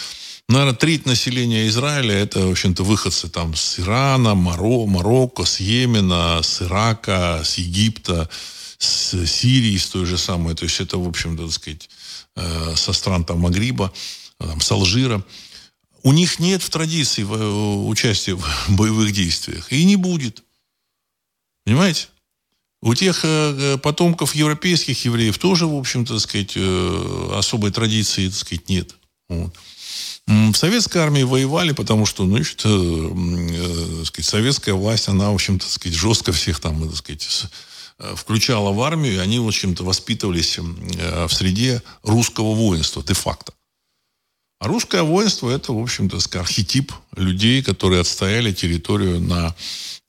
Speaker 1: наверное, треть населения Израиля это, в общем-то, выходцы там с Ирана, Маро, Марокко, с Йемена, с Ирака, с Египта, с Сирии, с той же самой. То есть это, в общем-то, так сказать, э, со стран там Магриба там, с Алжира. У них нет в традиции участия в боевых действиях. И не будет. Понимаете? У тех э, потомков европейских евреев тоже, в общем-то, так сказать, э, особой традиции, так сказать, нет. Вот. В советской армии воевали, потому что, ну, значит, э, сказать, советская власть, она, в общем-то, сказать, жестко всех там, так сказать, включала в армию, и они, в общем-то, воспитывались в среде русского воинства, де-факто. А русское воинство это, в общем-то, архетип людей, которые отстояли территорию на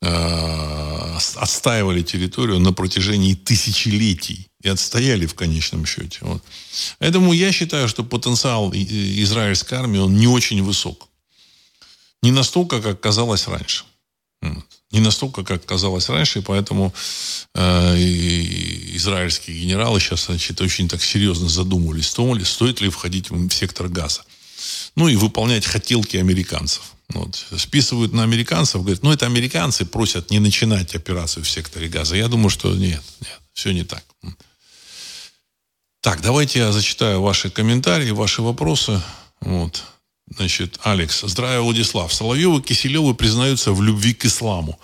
Speaker 1: э, отстаивали территорию на протяжении тысячелетий и отстояли в конечном счете. Вот. Поэтому я считаю, что потенциал израильской армии он не очень высок. Не настолько, как казалось раньше. Не настолько, как казалось раньше, и поэтому э, и израильские генералы сейчас значит, очень так серьезно задумывались, стоит ли входить в сектор газа ну и выполнять хотелки американцев. Вот. Списывают на американцев, говорят, ну это американцы просят не начинать операцию в секторе газа. Я думаю, что нет, нет, все не так. Так, давайте я зачитаю ваши комментарии, ваши вопросы. Вот. Значит, Алекс. Здравия, Владислав. Соловьевы и Киселевы признаются в любви к исламу.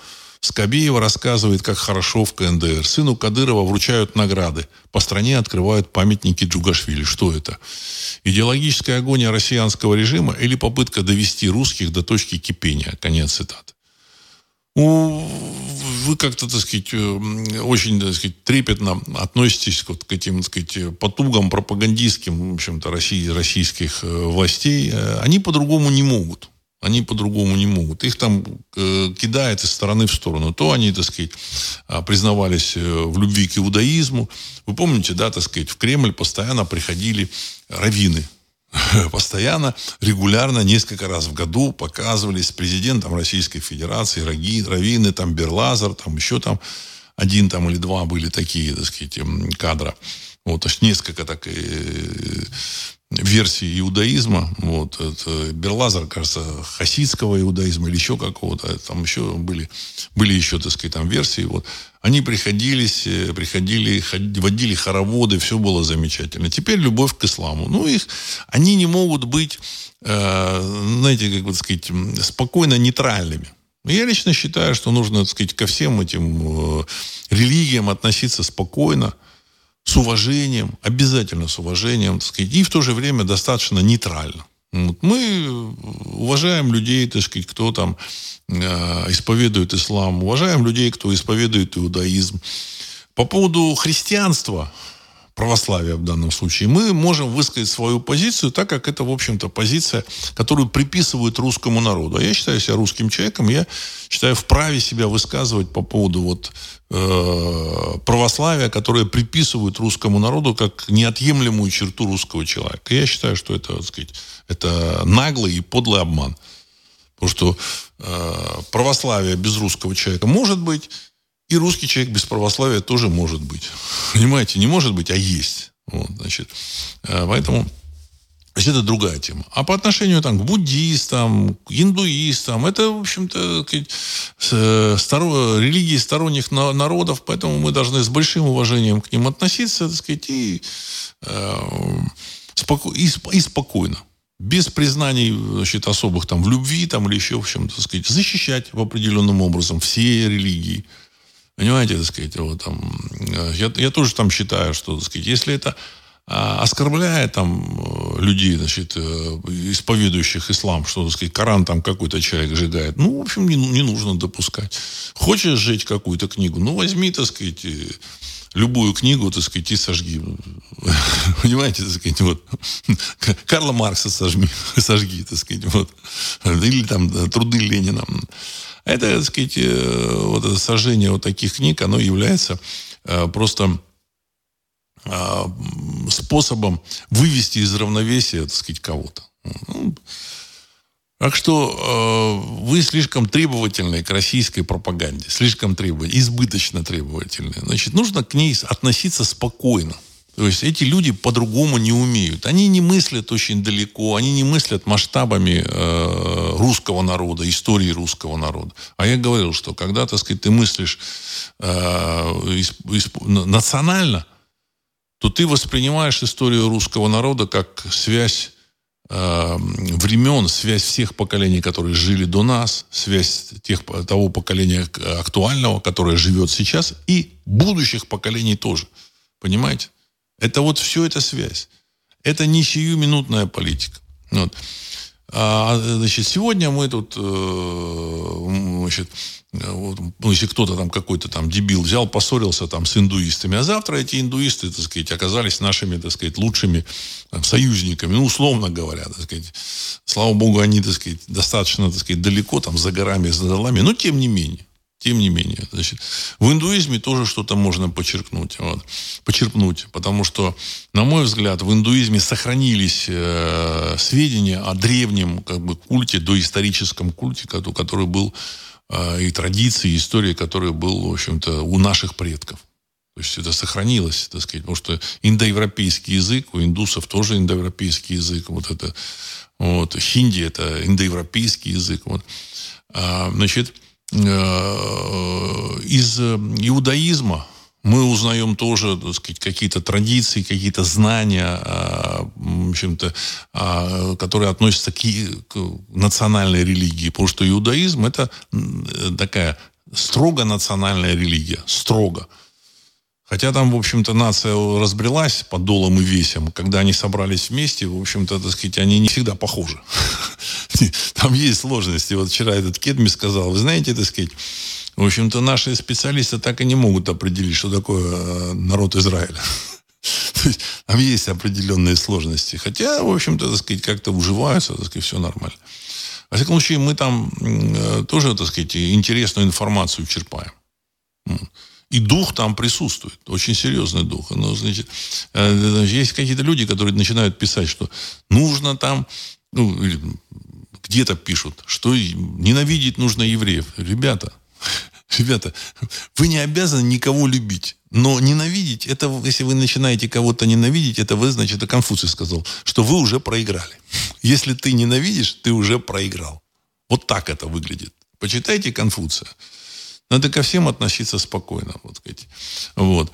Speaker 1: Скобеева рассказывает, как хорошо в КНДР. Сыну Кадырова вручают награды. По стране открывают памятники Джугашвили. Что это? Идеологическая агония россиянского режима или попытка довести русских до точки кипения? Конец цитаты. Вы как-то, так сказать, э, очень, так сказать, трепетно относитесь вот к этим, так сказать, потугам пропагандистским, в общем-то, России, российских э, властей. Э, они по-другому не могут. Они по-другому не могут. Их там э, кидает из стороны в сторону. То они, так сказать, а, признавались э, в любви к иудаизму. Вы помните, да, так сказать, в Кремль постоянно приходили раввины. Постоянно, регулярно, несколько раз в году показывались с президентом Российской Федерации, раввины, там Берлазер, там еще там один там или два были такие, так сказать, кадра. Вот, есть несколько так э, версии иудаизма. Вот, это Берлазар, кажется, хасидского иудаизма или еще какого-то. Там еще были, были еще, так сказать, там версии. Вот. Они приходились, э, приходили, водили хороводы, все было замечательно. Теперь любовь к исламу. Ну, их, они не могут быть, э, знаете, как бы сказать, спокойно нейтральными. Я лично считаю, что нужно, так сказать, ко всем этим э, религиям относиться спокойно, с уважением, обязательно с уважением, так сказать, и в то же время достаточно нейтрально. Вот. Мы уважаем людей, так сказать, кто там э, исповедует ислам, уважаем людей, кто исповедует иудаизм. По поводу христианства, православия в данном случае, мы можем высказать свою позицию, так как это, в общем-то, позиция, которую приписывают русскому народу. А я считаю себя русским человеком, я считаю вправе себя высказывать по поводу вот э, православия, которое приписывают русскому народу как неотъемлемую черту русского человека. Я считаю, что это, так сказать, это наглый и подлый обман. Потому что э, православие без русского человека может быть, и русский человек без православия тоже может быть. Понимаете, не может быть, а есть. Вот, значит, э, поэтому то есть это другая тема. А по отношению там, к буддистам, к индуистам, это, в общем-то, старо, религии сторонних народов, поэтому мы должны с большим уважением к ним относиться, так сказать, и, э, споко, и, и спокойно. Без признаний значит, особых там в любви там, или еще в так сказать, защищать в определенным образом все религии. Понимаете, так сказать, вот там, э, я, я тоже там считаю, что, так сказать, если это а, оскорбляет там э, людей, значит, э, исповедующих ислам, что, так сказать, Коран там какой-то человек сжигает, ну, в общем, не, не нужно допускать. Хочешь сжечь какую-то книгу, ну, возьми, так сказать, любую книгу, так сказать, и сожги. Понимаете, так сказать, вот. Карла Маркса сожми, сожги, так сказать, вот. Или там труды Ленина. Это, так сказать, э, вот это сожжение вот таких книг, оно является э, просто э, способом вывести из равновесия, так сказать, кого-то. Ну, так что э, вы слишком требовательны к российской пропаганде, слишком требовательны, избыточно требовательны. Значит, нужно к ней относиться спокойно. То есть эти люди по-другому не умеют. Они не мыслят очень далеко, они не мыслят масштабами э, русского народа, истории русского народа. А я говорил, что когда, так сказать, ты мыслишь э, исп, исп, национально, то ты воспринимаешь историю русского народа как связь э, времен, связь всех поколений, которые жили до нас, связь тех, того поколения актуального, которое живет сейчас, и будущих поколений тоже. Понимаете? Это вот все это связь. Это не сиюминутная политика. Вот. А, значит, сегодня мы тут, э, значит, вот, ну, если кто-то там какой-то там дебил взял, поссорился там с индуистами, а завтра эти индуисты, так сказать, оказались нашими, так сказать, лучшими там, союзниками, ну, условно говоря, так сказать. Слава богу, они, так сказать, достаточно, так сказать, далеко, там, за горами, за долами, но тем не менее. Тем не менее, значит, в индуизме тоже что-то можно подчеркнуть, вот, почерпнуть, потому что, на мой взгляд, в индуизме сохранились э, сведения о древнем как бы, культе, доисторическом культе, который был, э, и традиции, и истории, который был, в общем-то, у наших предков. То есть это сохранилось, так сказать, потому что индоевропейский язык, у индусов тоже индоевропейский язык, вот это, вот, хинди это индоевропейский язык, вот. А, значит, из э, иудаизма мы узнаем тоже, сказать, какие-то традиции, какие-то знания, э, в общем-то, которые относятся к, к национальной религии. Потому что иудаизм – это такая строго национальная религия. Строго. Хотя там, в общем-то, нация разбрелась под долом и весем. Когда они собрались вместе, в общем-то, так сказать, они не всегда похожи. Там есть сложности. Вот вчера этот Кедми сказал, вы знаете, так сказать, в общем-то, наши специалисты так и не могут определить, что такое э, народ Израиля. То есть там есть определенные сложности. Хотя, в общем-то, так сказать, как-то уживаются, так сказать, все нормально. Во всяком случае, мы там э, тоже, так сказать, интересную информацию черпаем. И дух там присутствует, очень серьезный дух. Но, значит, э, есть какие-то люди, которые начинают писать, что нужно там, ну, где-то пишут, что ненавидеть нужно евреев. Ребята, ребята, вы не обязаны никого любить. Но ненавидеть, это, если вы начинаете кого-то ненавидеть, это вы, значит, это Конфуций сказал, что вы уже проиграли. Если ты ненавидишь, ты уже проиграл. Вот так это выглядит. Почитайте Конфуция. Надо ко всем относиться спокойно. Вот, сказать. вот.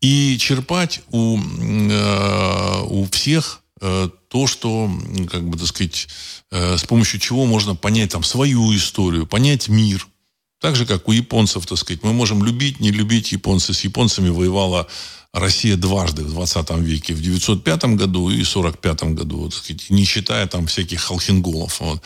Speaker 1: И черпать у, э, у всех э, то, что, как бы, так сказать, э, с помощью чего можно понять там свою историю, понять мир. Так же, как у японцев, так сказать, мы можем любить, не любить японцев. С японцами воевала Россия дважды в 20 веке, в 905 году и 45 году, вот, так сказать, не считая там всяких халхинголов. Вот.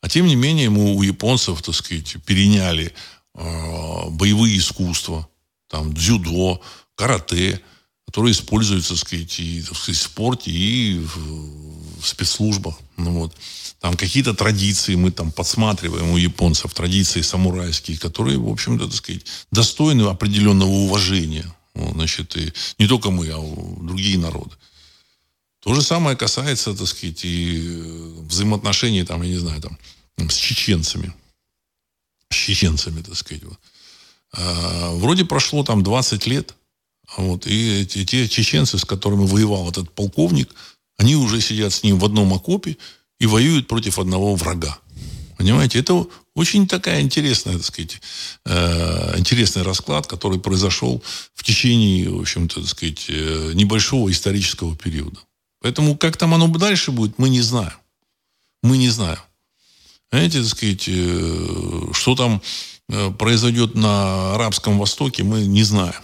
Speaker 1: А тем не менее, мы у японцев, так сказать, переняли боевые искусства, там, дзюдо, карате, которые используются, так сказать, и, так сказать, в спорте, и в, в спецслужбах. Ну, вот. Там какие-то традиции мы там подсматриваем у японцев, традиции самурайские, которые, в общем-то, так сказать, достойны определенного уважения. Вот, значит, и не только мы, а другие народы. То же самое касается, так сказать, и э, взаимоотношений, там, я не знаю, там, с чеченцами. Чеченцами, так сказать. Вот. А, вроде прошло там 20 лет, вот, и эти, те чеченцы, с которыми воевал этот полковник, они уже сидят с ним в одном окопе и воюют против одного врага. Понимаете, это очень такая интересная, так сказать, э, интересный расклад, который произошел в течение, в общем-то, так сказать, э, небольшого исторического периода. Поэтому как там оно дальше будет, мы не знаем. Мы не знаем. Знаете, так сказать, э, что там э, произойдет на Арабском Востоке, мы не знаем.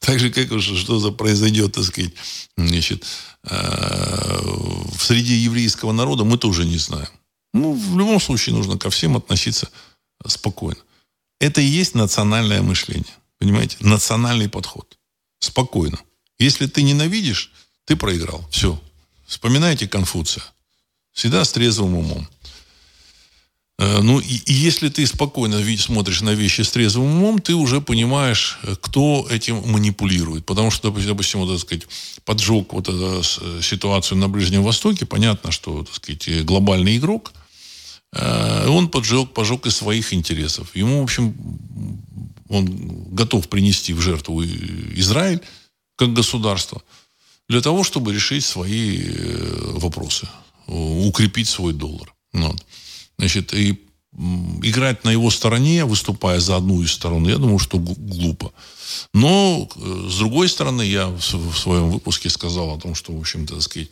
Speaker 1: Так же, как что за произойдет, так сказать, значит, э, в среде еврейского народа, мы тоже не знаем. Ну, в любом случае нужно ко всем относиться спокойно. Это и есть национальное мышление. Понимаете? Национальный подход. Спокойно. Если ты ненавидишь, ты проиграл. Все. Вспоминайте Конфуция. Всегда с трезвым умом. Э, ну, и, и если ты спокойно смотришь на вещи с трезвым умом, ты уже понимаешь, э, кто этим манипулирует. Потому что, допустим, вот, так сказать, поджег вот эту э, ситуацию на Ближнем Востоке, понятно, что, так сказать, глобальный игрок, он поджег, пожег из своих интересов. Ему, в общем, он готов принести в жертву Израиль как государство для того, чтобы решить свои вопросы, укрепить свой доллар. Вот. Значит, и играть на его стороне, выступая за одну из сторон, я думаю, что глупо. Но, э, с другой стороны, я в своем выпуске сказал о том, что, в общем-то, сказать,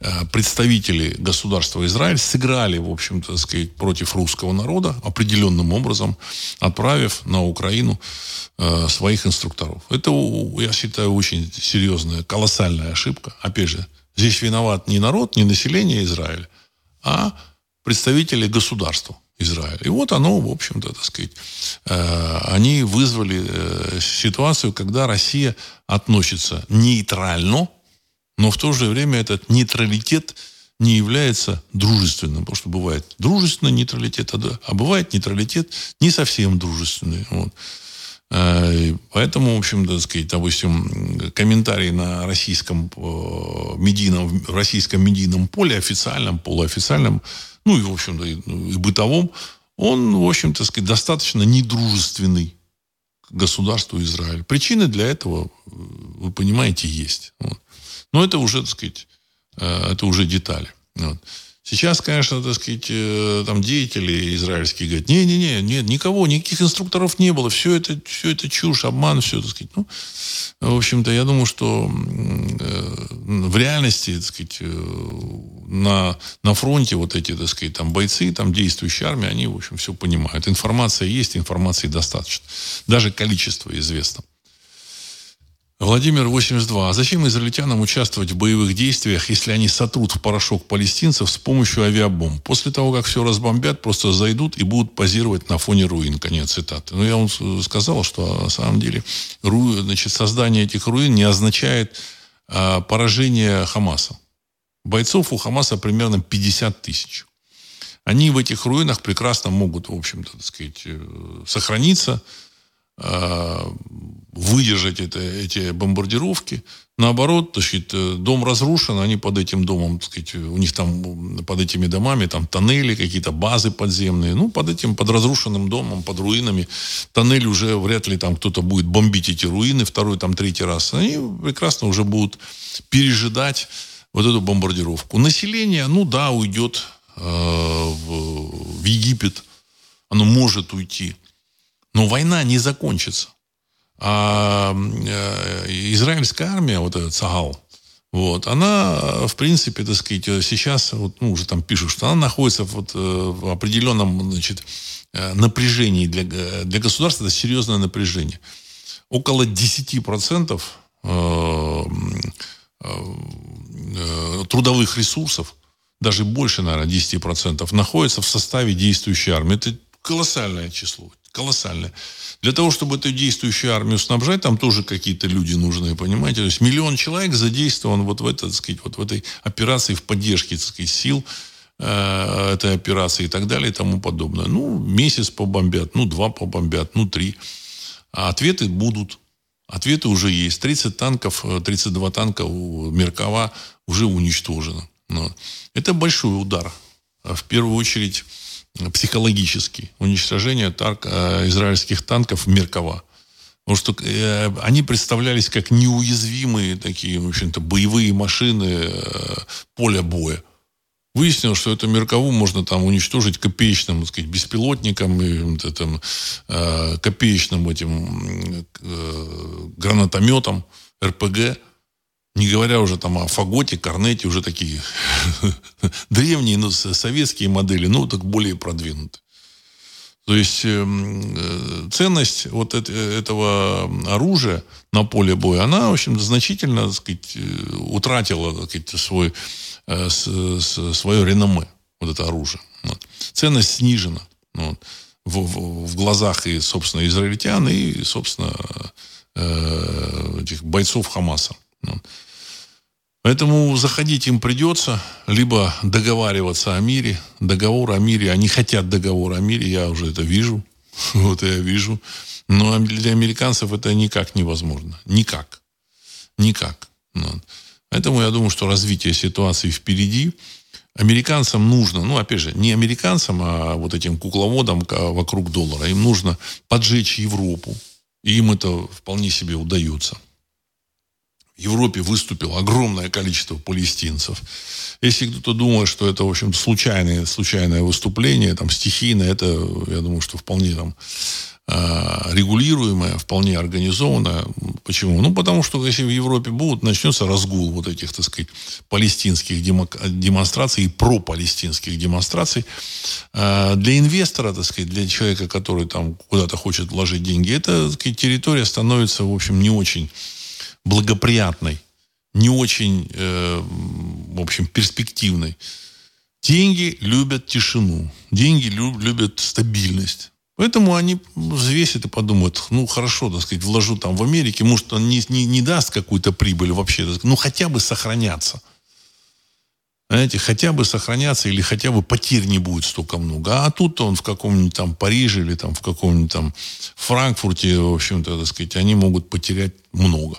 Speaker 1: э, представители государства Израиль сыграли, в общем-то, сказать, против русского народа определенным образом, отправив на Украину э, своих инструкторов. Это, я считаю, очень серьезная, колоссальная ошибка. Опять же, здесь виноват не народ, не население Израиля, а представителей государства Израиля. И вот оно, в общем-то, так сказать, э, они вызвали э, ситуацию, когда Россия относится нейтрально, но в то же время этот нейтралитет не является дружественным, потому что бывает дружественный нейтралитет, а, а бывает нейтралитет не совсем дружественный. Вот. Э, поэтому, в общем, так сказать, допустим, комментарий на российском медийном, российском медийном поле, официальном, полуофициальном, ну и, в общем-то, и, ну, бытовом, он, в общем-то, сказать, достаточно недружественный государству Израиль. Причины для этого, вы понимаете, есть. Вот. Но это уже, так сказать, э, это уже детали. Вот. Сейчас, конечно, так сказать, э, там деятели израильские говорят, не-не-не, нет, никого, никаких инструкторов не было, все это, все это чушь, обман, все, так сказать. Ну, в общем-то, я думаю, что э, в реальности, так сказать, э, на, на фронте вот эти, так сказать, там бойцы, там действующие армии, они, в общем, все понимают. Информация есть, информации достаточно. Даже количество известно. Владимир 82. А зачем израильтянам участвовать в боевых действиях, если они сотрут в порошок палестинцев с помощью авиабомб? После того, как все разбомбят, просто зайдут и будут позировать на фоне руин. Конец цитаты. Но ну, я вам сказал, что на самом деле ру... значит, создание этих руин не означает а, поражение Хамаса. Бойцов у Хамаса примерно 50 тысяч. Они в этих руинах прекрасно могут, в общем-то, так сказать, э, сохраниться, выдержать это, эти бомбардировки. Наоборот, значит, э, дом разрушен, они под этим домом, так сказать, у них там под этими домами там тоннели, какие-то базы подземные. Ну, под этим, под разрушенным домом, под руинами, тоннель уже вряд ли там кто-то будет бомбить эти руины второй, там, третий раз. Они прекрасно уже будут пережидать вот эту бомбардировку. Население, ну да, уйдет э, в, в Египет. Оно может уйти. Но война не закончится. А э, израильская армия, вот этот Цагал, вот, она, в принципе, так сказать, сейчас, вот, ну, уже там пишут, что она находится вот, э, в определенном, значит, э, напряжении для, для государства, это серьезное напряжение. Около 10% трудовых ресурсов, даже больше, наверное, 10%, находится в составе действующей армии. Это колоссальное число колоссальная. Для того, чтобы эту действующую армию снабжать, там тоже какие-то люди нужны, понимаете? То есть миллион человек задействован вот в, это, так сказать, вот в этой операции в поддержке так сказать, сил э, этой операции и так далее и тому подобное. Ну, месяц побомбят, ну, два побомбят, ну, три. А ответы будут. Ответы уже есть. 30 танков, 32 э, танка у Меркова уже уничтожено. Вот. Это большой удар. В первую очередь психологический. Уничтожение танк, э, израильских танков Меркова. Потому что э, они представлялись как неуязвимые такие, в общем-то, боевые машины э, поля боя. Выяснилось, что это Меркову можно там уничтожить копеечным, так сказать, беспилотником, и, там, э, копеечным этим э, гранатометом, РПГ. Не говоря уже там о Фаготе, Корнете, уже такие древние, но ну, советские модели, ну, так более продвинутые. То есть эм, э, ценность вот это, этого оружия на поле боя, она, в общем, значительно, так сказать, э, утратила, так сказать, свой, э, свое реноме, вот это оружие. Ценность снижена вот, в, в, в глазах и, собственно, израильтян, и, собственно, э, этих бойцов Хамаса. Вот. Поэтому заходить им придется, либо договариваться о мире. Договор о мире, они хотят договор о мире, я уже это вижу. Вот я вижу. Но для американцев это никак невозможно. Никак. Никак. Вот. Поэтому я думаю, что развитие ситуации впереди. Американцам нужно, ну, опять же, не американцам, а вот этим кукловодам вокруг доллара. Им нужно поджечь Европу. И им это вполне себе удается. В Европе выступило огромное количество палестинцев. Если кто-то думает, что это, в общем случайное, случайное выступление, там, стихийное, это, я думаю, что вполне там а, регулируемое, вполне организованное. Почему? Ну, потому что если в Европе будут, начнется разгул вот этих, так сказать, палестинских демонстраций и пропалестинских демонстраций. А, для инвестора, так сказать, для человека, который там куда-то хочет вложить деньги, эта так сказать, территория становится, в общем, не очень благоприятной, не очень, э, в общем, перспективной. Деньги любят тишину. Деньги люб, любят стабильность. Поэтому они взвесят и подумают, ну, хорошо, так сказать, вложу там в Америке, может, он не, не, не даст какую-то прибыль вообще, ну, хотя бы сохраняться. Знаете, хотя бы сохраняться или хотя бы потерь не будет столько много. А тут он в каком-нибудь там Париже или там в каком-нибудь там Франкфурте, в общем-то, так сказать, они могут потерять много.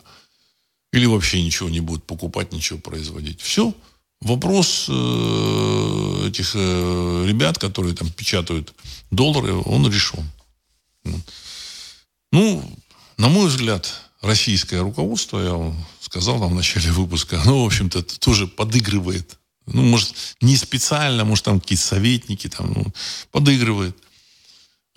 Speaker 1: Или вообще ничего не будут покупать, ничего производить. Все. Вопрос э, этих э, ребят, которые там печатают доллары, он решен. Ну, на мой взгляд, российское руководство, я вам сказал там в начале выпуска, оно, в общем-то, тоже подыгрывает. Ну, может, не специально, может, там какие-то советники там, ну, подыгрывает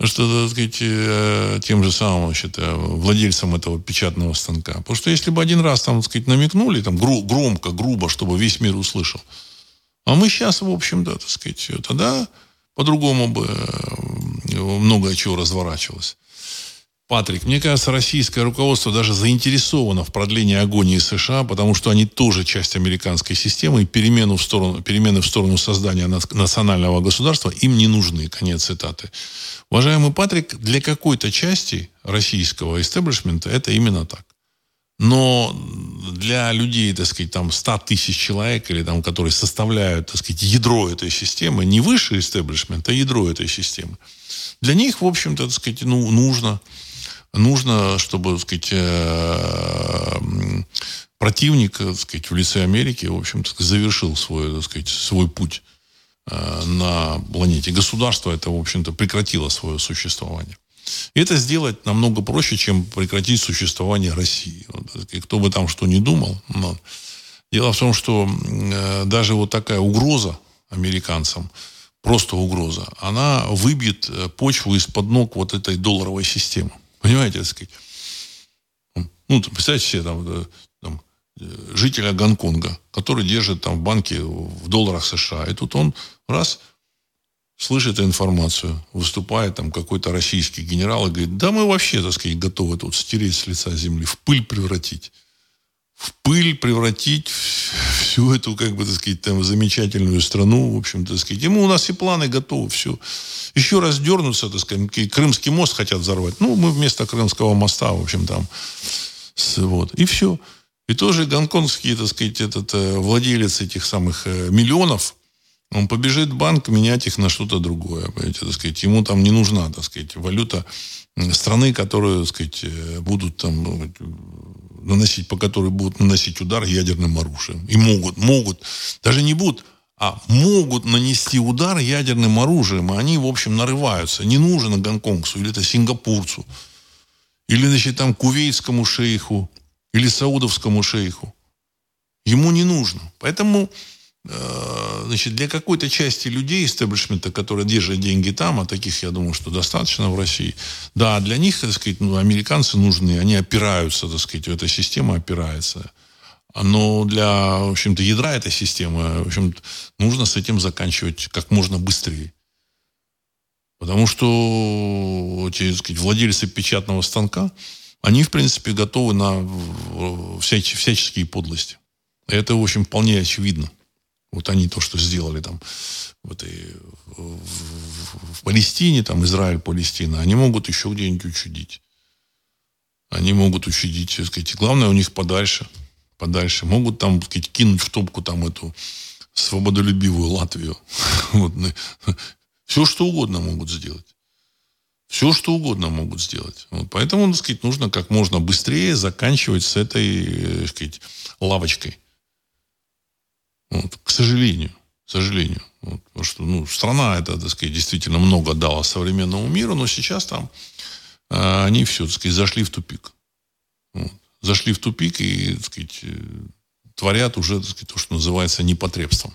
Speaker 1: что, так сказать, э, тем же самым, значит, владельцам этого печатного станка. Потому что если бы один раз, там, так сказать, намекнули, там, громко, грубо, чтобы весь мир услышал, а мы сейчас, в общем-то, так сказать, тогда по-другому бы э, многое чего разворачивалось. Патрик, мне кажется, российское руководство даже заинтересовано в продлении агонии США, потому что они тоже часть американской системы, и перемену в сторону, перемены в сторону создания национального государства им не нужны. Конец цитаты. Уважаемый Патрик, для какой-то части российского истеблишмента это именно так. Но для людей, так сказать, там 100 тысяч человек, или там, которые составляют, так сказать, ядро этой системы, не высший истеблишмент, а ядро этой системы, для них, в общем-то, так сказать, ну, нужно, нужно, чтобы, так сказать, э, противник, так сказать, в лице Америки, в общем-то, завершил свой, так сказать, свой путь Э, на планете. Государство это, в общем-то, прекратило свое существование. И это сделать намного проще, чем прекратить существование России. И кто бы там что ни думал. Но дело в том, что э, даже вот такая угроза американцам, просто угроза, она выбьет почву из-под ног вот этой долларовой системы. Понимаете, так сказать? Ну, представьте себе, там, там, жителя Гонконга, который держит там в банке в долларах США. И тут он раз слышит информацию, выступает там какой-то российский генерал и говорит, да мы вообще, так сказать, готовы тут стереть с лица земли, в пыль превратить. В пыль превратить всю эту, как бы, так сказать, там, замечательную страну, в общем, так сказать. Ему у нас и планы готовы, все. Еще раз дернуться, так сказать, Крымский мост хотят взорвать. Ну, мы вместо Крымского моста, в общем, там, с, вот, и все. И тоже гонконгский, так сказать, этот э, владелец этих самых э, миллионов, он побежит в банк менять их на что-то другое. Понимаете, так сказать, ему там не нужна, так сказать, валюта страны, которые, так сказать, э, будут там ну, наносить, по которой будут наносить удар ядерным оружием. И могут, могут, даже не будут, а могут нанести удар ядерным оружием, и они, в общем, нарываются. Не нужно гонконгцу или это сингапурцу, или, значит, там кувейтскому шейху, или саудовскому шейху. Ему не нужно. Поэтому значит, для какой-то части людей истеблишмента, которые держат деньги там, а таких, я думаю, что достаточно в России, да, для них, так сказать, ну, американцы нужны, они опираются, так сказать, эта система опирается. Но для, в общем-то, ядра этой системы, в общем нужно с этим заканчивать как можно быстрее. Потому что эти, сказать, владельцы печатного станка, они, в принципе, готовы на всяческие подлости. Это, в общем, вполне очевидно. Вот они то, что сделали там в, этой, в, в, Палестине, там Израиль, Палестина, они могут еще где-нибудь учудить. Они могут учудить, так сказать, главное у них подальше, подальше. Могут там, так сказать, кинуть в топку там эту свободолюбивую Латвию. Вот. Ну, Все, что угодно могут сделать. Все, что угодно могут сделать. Вот. Поэтому, так сказать, нужно как можно быстрее заканчивать с этой, э, так сказать, лавочкой. Вот, к сожалению. К сожалению. Вот, потому что ну, страна это, так сказать, действительно много дала современному миру, но сейчас там э, они все, так сказать, зашли в тупик. Вот. Зашли в тупик и, так сказать, э, творят уже, так сказать, то, что называется непотребством.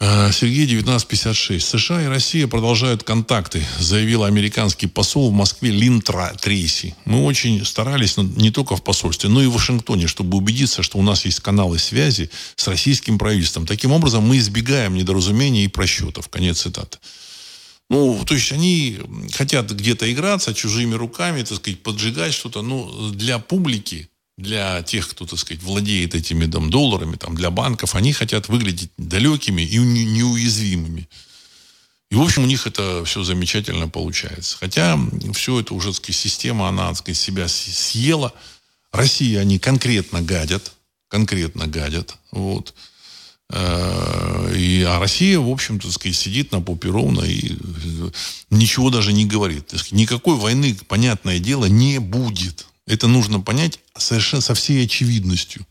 Speaker 1: Э, Сергей, 1956. США и Россия продолжают контакты, заявил американский посол в Москве Линтра Трейси. Мы очень старались не только в посольстве, но и в Вашингтоне, чтобы убедиться, что у нас есть каналы связи с российским правительством. Таким образом, мы избегаем недоразумений и просчетов. Конец цитаты. Ну, то есть они хотят где-то играться чужими руками, так сказать, поджигать что-то. Но для публики для тех, кто, так сказать, владеет этими там, долларами, там, для банков, они хотят выглядеть далекими и неуязвимыми. И, в общем, у них это все замечательно получается. Хотя все это уже, так сказать, система, она, так сказать, себя съела. России они конкретно гадят, конкретно гадят. Вот. Э, и, а Россия, в общем-то, сказать, сидит на попе ровно и э, ничего даже не говорит. Никакой войны, понятное дело, не будет. Это нужно понять совершенно со всей очевидностью.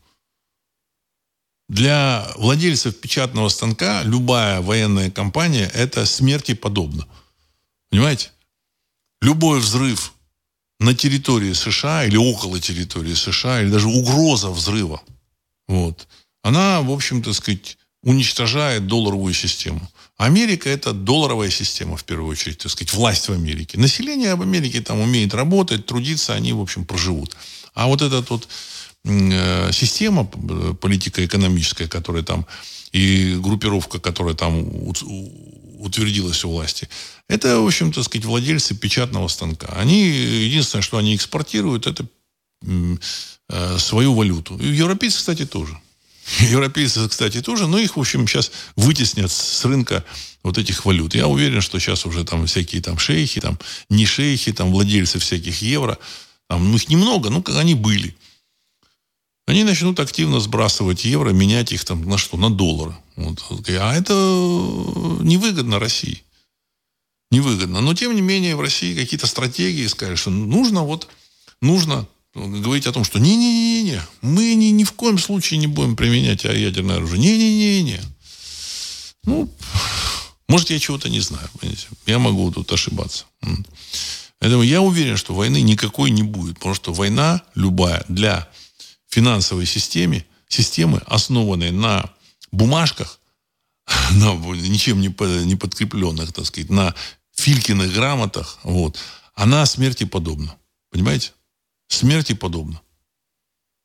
Speaker 1: Для владельцев печатного станка любая военная кампания – это смерти подобно. Понимаете? Любой взрыв на территории США или около территории США, или даже угроза взрыва, вот, она, в общем-то, сказать, уничтожает долларовую систему. Америка – это долларовая система, в первую очередь, так сказать, власть в Америке. Население в Америке там умеет работать, трудиться, они, в общем, проживут. А вот эта вот э, система э, политико-экономическая, которая там, и группировка, которая там утвердилась у власти, это, в общем, так сказать, владельцы печатного станка. Они, единственное, что они экспортируют, это э, свою валюту. И европейцы, кстати, тоже. Европейцы, кстати, тоже, но их, в общем, сейчас вытеснят с рынка вот этих валют. Я уверен, что сейчас уже там всякие там шейхи, там не шейхи, там владельцы всяких евро, там, ну, их немного, ну, как они были. Они начнут активно сбрасывать евро, менять их там на что? На доллары. Вот. А это невыгодно России. Невыгодно. Но, тем не менее, в России какие-то стратегии сказали, что нужно вот, нужно говорить о том, что не-не-не-не, мы ни, ни в коем случае не будем применять ядерное оружие. Не-не-не-не. Ну, может, я чего-то не знаю. Понимаете? Я могу тут ошибаться. Поэтому я уверен, что войны никакой не будет. Потому что война любая для финансовой системы, системы, основанной на бумажках, на ничем не, не подкрепленных, так сказать, на Филькиных грамотах, вот, она смерти подобна. Понимаете? Смерти подобно.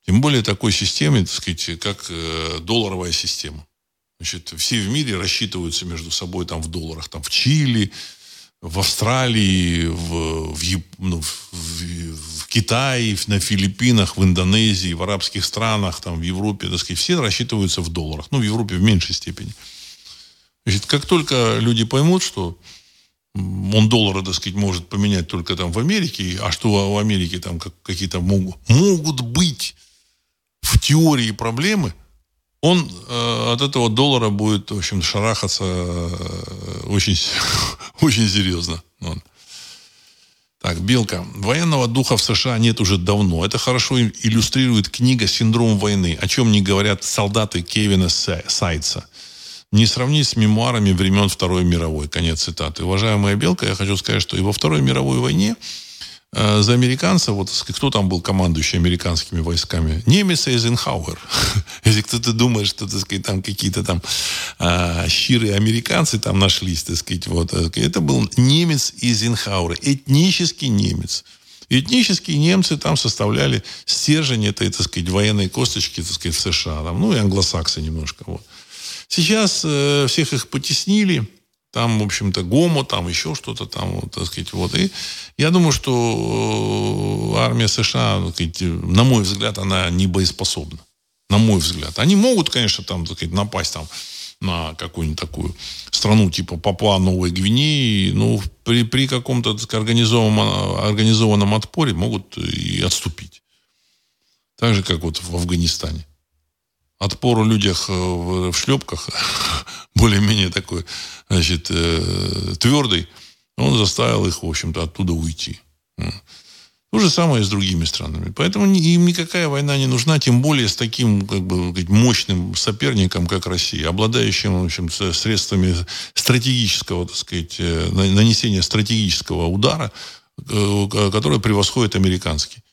Speaker 1: Тем более такой системе, так сказать, как э, долларовая система. Значит, все в мире рассчитываются между собой там в долларах. Там в Чили, в Австралии, в, в, ну, в, в Китае, на Филиппинах, в Индонезии, в арабских странах, там, в Европе, так сказать, все рассчитываются в долларах. Ну, в Европе в меньшей степени. Значит, как только люди поймут, что он доллары, так сказать, может поменять только там в Америке, а что в Америке там какие-то могут, могут быть в теории проблемы, он э, от этого доллара будет, в общем, шарахаться э, очень, очень серьезно. Вот. Так, Белка. Военного духа в США нет уже давно. Это хорошо иллюстрирует книга «Синдром войны», о чем не говорят солдаты Кевина Сайца не сравнить с мемуарами времен Второй мировой. Конец цитаты. Уважаемая Белка, я хочу сказать, что и во Второй мировой войне э, за американцев, вот кто там был командующий американскими войсками? Немец Эйзенхауэр. Если кто-то думает, что, так сказать, там какие-то там э, щирые американцы там нашлись, так сказать, вот, э, это был немец Эйзенхауэр, этнический немец. Этнические немцы там составляли стержень этой, так сказать, военной косточки, так сказать, в США. Там, ну, и англосаксы немножко. Вот. Сейчас э, всех их потеснили, там, в общем-то, ГОМО, там еще что-то там, вот, так сказать, вот. И я думаю, что э, армия США, так сказать, на мой взгляд, она не боеспособна. На мой взгляд. Они могут, конечно, там, так сказать, напасть там на какую-нибудь такую страну типа Папуа Новой Гвинеи, ну, при, при каком-то так, организованном, организованном отпоре могут и отступить. Так же, как вот в Афганистане отпор людях э, в, в шлепках, более-менее такой, значит, э, твердый, он заставил их, в общем-то, оттуда уйти. То же самое и с другими странами. Поэтому им никакая война не нужна, тем более с таким как бы, мощным соперником, как Россия, обладающим в общем, средствами стратегического, так сказать, э, нанесения стратегического удара, который превосходит американский.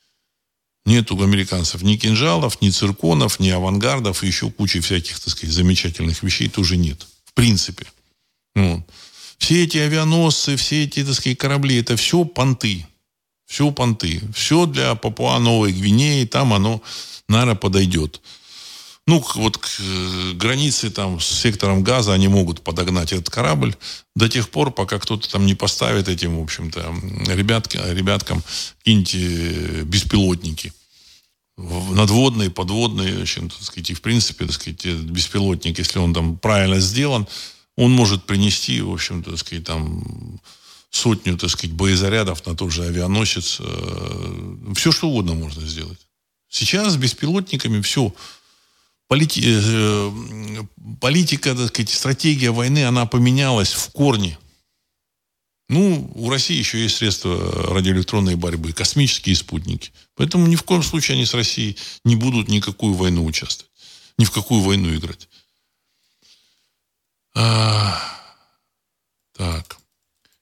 Speaker 1: Нет у американцев ни кинжалов, ни цирконов, ни авангардов, и еще кучи всяких, так сказать, замечательных вещей тоже нет. В принципе. Вот. Все эти авианосцы, все эти, так сказать, корабли, это все понты. Все понты. Все для Папуа Новой Гвинеи, там оно, наверное, подойдет. Ну, вот к э, границе там с сектором газа они могут подогнать этот корабль до тех пор, пока кто-то там не поставит этим, в общем-то, ребятки, ребяткам какие-нибудь э, беспилотники надводные, подводные, в общем, так сказать, и в принципе, так сказать, беспилотник, если он там правильно сделан, он может принести, в общем, так сказать, там сотню, так сказать, боезарядов на тот же авианосец. Э, все, что угодно можно сделать. Сейчас с беспилотниками все полити, э, политика, так сказать, стратегия войны, она поменялась в корне. Ну, у России еще есть средства радиоэлектронной борьбы, космические спутники. Поэтому ни в коем случае они с Россией не будут никакую войну участвовать. Ни в какую войну играть. А, так.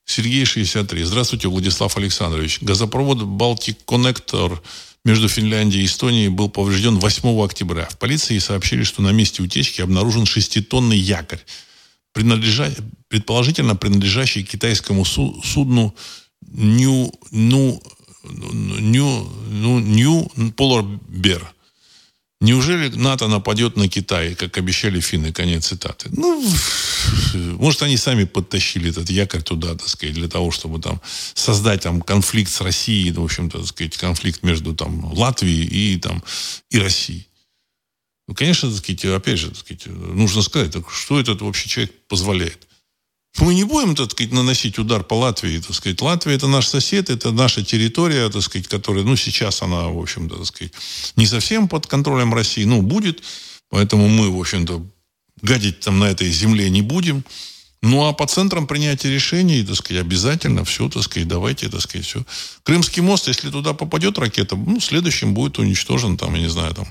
Speaker 1: Сергей 63. Здравствуйте, Владислав Александрович. Газопровод Балтик Коннектор между Финляндией и Эстонией был поврежден 8 октября. В полиции сообщили, что на месте утечки обнаружен шеститонный якорь, принадлежа... предположительно принадлежащий китайскому судну Нью... Ну... Нью... Ну... Нью... Polar Bear. Неужели НАТО нападет на Китай, как обещали финны? Конец цитаты. Ну, может, они сами подтащили этот якорь туда, так сказать, для того, чтобы там создать там конфликт с Россией, в общем-то, так сказать, конфликт между там Латвией и там и Россией. Ну, конечно, так сказать, опять же, так сказать, нужно сказать, так, что этот вообще человек позволяет. Мы не будем, так сказать, наносить удар по Латвии, так сказать. Латвия это наш сосед, это наша территория, так сказать, которая, ну, сейчас она, в общем-то, так сказать, не совсем под контролем России, ну, будет. Поэтому мы, в общем-то, гадить там на этой земле не будем. Ну, а по центрам принятия решений, так сказать, обязательно все, так сказать, давайте, так сказать, все. Крымский мост, если туда попадет ракета, ну, следующим будет уничтожен, там, я не знаю, там,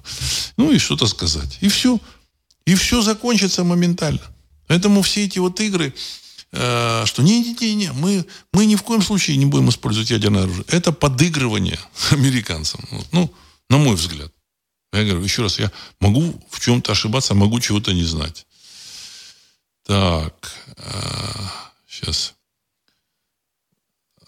Speaker 1: ну, и что-то сказать. И все. И все закончится моментально. Поэтому все эти вот игры, что не-не-не, мы, мы ни в коем случае не будем использовать ядерное оружие. Это подыгрывание американцам. Ну, на мой взгляд. Я говорю, еще раз, я могу в чем-то ошибаться, могу чего-то не знать. Так, сейчас.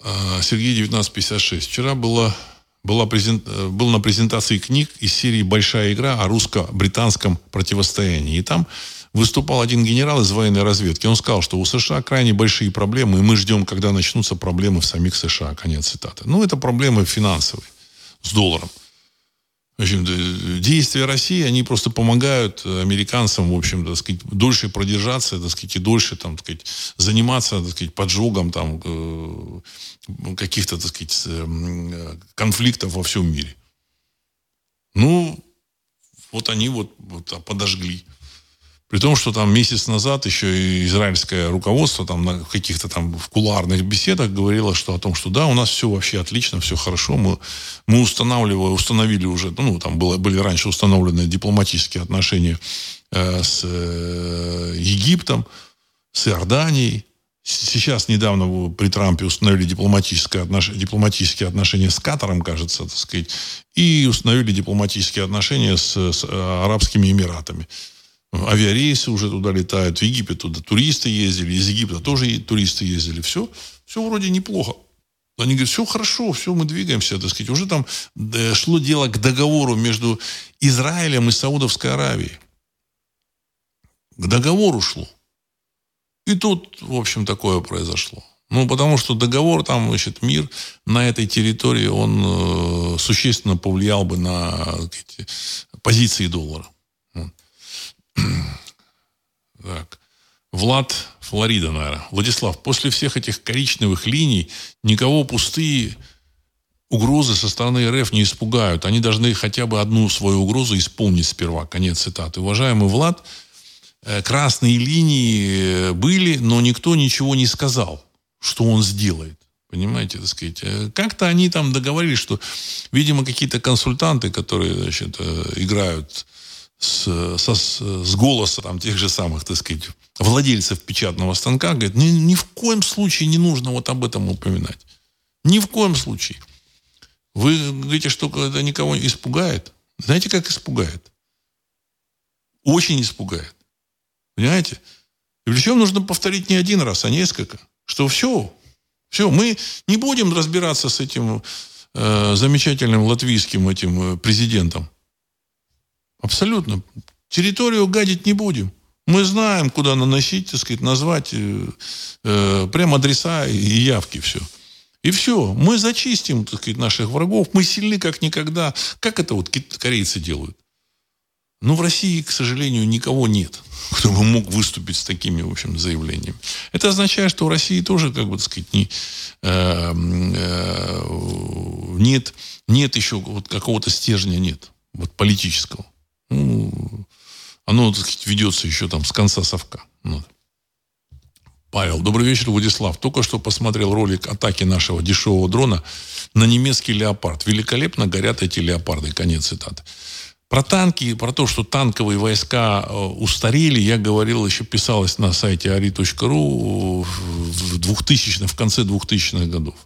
Speaker 1: Э, э, Сергей 1956. Вчера было, была презент, был на презентации книг из серии «Большая игра» о русско-британском противостоянии. И там выступал один генерал из военной разведки. Он сказал, что у США крайне большие проблемы, и мы ждем, когда начнутся проблемы в самих США. Конец цитаты. Ну, это проблемы финансовые. с долларом. В общем действия России, они просто помогают американцам, в общем так сказать, дольше продержаться, так сказать, и дольше, там, так сказать, заниматься, так сказать, поджогом, там, э, каких-то, так сказать, э, конфликтов во всем мире. Ну, вот они вот, вот подожгли. При том, что там месяц назад еще и израильское руководство там на каких-то там в кулуарных беседах говорило, что о том, что да, у нас все вообще отлично, все хорошо, мы, мы устанавливали, установили уже, ну, там было, были раньше установлены дипломатические отношения э, с э, Египтом, с Иорданией. Сейчас недавно при Трампе установили дипломатическое отнош... дипломатические отношения с Катаром, кажется, так сказать, и установили дипломатические отношения с, с э, Арабскими Эмиратами авиарейсы уже туда летают, в Египет туда туристы ездили, из Египта тоже туристы ездили. Все, все вроде неплохо. Они говорят, все хорошо, все, мы двигаемся, так сказать. Уже там э, шло дело к договору между Израилем и Саудовской Аравией. К договору шло. И тут, в общем, такое произошло. Ну, потому что договор там, значит, мир на этой территории, он э, существенно повлиял бы на эти, позиции доллара. Так. Влад, Флорида, наверное. Владислав, после всех этих коричневых линий никого пустые угрозы со стороны РФ не испугают. Они должны хотя бы одну свою угрозу исполнить сперва. Конец цитаты. Уважаемый Влад, э, красные линии были, но никто ничего не сказал, что он сделает. Понимаете, так сказать. Э, как-то они там договорились, что, видимо, какие-то консультанты, которые, значит, э, играют с, со, с голоса там, тех же самых, так сказать, владельцев печатного станка, говорит, ни, ни в коем случае не нужно вот об этом упоминать. Ни в коем случае. Вы говорите, что это никого испугает. Знаете, как испугает? Очень испугает. Понимаете? И причем нужно повторить не один раз, а несколько. Что все, все, мы не будем разбираться с этим э, замечательным латвийским этим э, президентом. Абсолютно. Территорию гадить не будем. Мы знаем, куда наносить, так сказать, назвать э, э, прям адреса и явки, все. И все. Мы зачистим, так сказать, наших врагов. Мы сильны как никогда. Как это вот корейцы делают? Но в России, к сожалению, никого нет, кто бы мог выступить с такими, в общем, заявлениями. Это означает, что в России тоже, как бы, так сказать, не, э, э, нет, нет еще вот какого-то стержня нет, вот политического. Ну, оно, так сказать, ведется еще там с конца совка. Ну. Павел, добрый вечер, Владислав. Только что посмотрел ролик атаки нашего дешевого дрона на немецкий леопард. Великолепно горят эти леопарды. Конец цитаты. Про танки, про то, что танковые войска э, устарели, я говорил, еще писалось на сайте ari.ru в 2000 в конце 2000-х годов.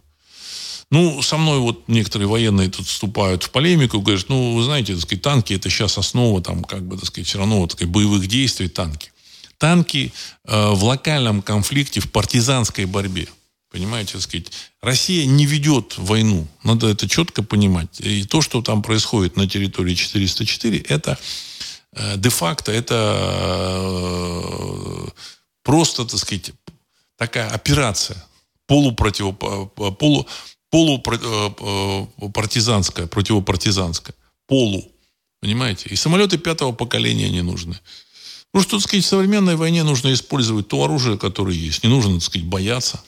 Speaker 1: Ну, со мной вот некоторые военные тут вступают в полемику, говорят, ну, вы знаете, так сказать, танки это сейчас основа, там, как бы, так сказать, все равно, так сказать, боевых действий, танки. Танки э, в локальном конфликте, в партизанской борьбе. Понимаете, так сказать, Россия не ведет войну. Надо это четко понимать. И то, что там происходит на территории 404, это э, де-факто, это э, просто, так сказать, такая операция полупротив, полу, полупартизанская, э, противопартизанская. Полу. Понимаете? И самолеты пятого поколения не нужны. Ну, что, так сказать, в современной войне нужно использовать то оружие, которое есть. Не нужно, так сказать, бояться.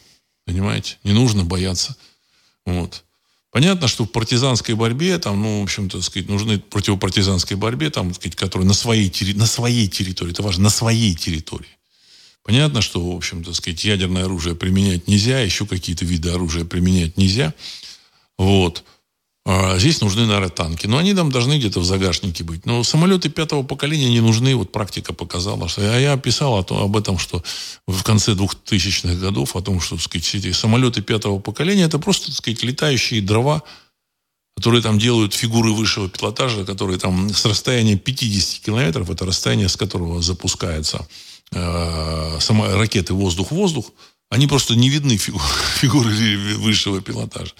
Speaker 1: Понимаете? Не нужно бояться. Вот. Понятно, что в партизанской борьбе, там, ну, в общем-то, сказать, нужны противопартизанской борьбе, там, сказать, которые на своей, на своей территории, это важно, на своей территории. Понятно, что, в общем, так сказать, ядерное оружие применять нельзя, еще какие-то виды оружия применять нельзя. Вот. А здесь нужны, наверное, танки. Но они там должны где-то в загашнике быть. Но самолеты пятого поколения не нужны. Вот практика показала. Что... А я писал о том, об этом, что в конце 2000-х годов, о том, что так сказать, эти самолеты пятого поколения это просто так сказать, летающие дрова, которые там делают фигуры высшего пилотажа, которые там с расстояния 50 километров, это расстояние, с которого запускается э, сама, ракеты воздух-воздух, они просто не видны фигуры высшего пилотажа.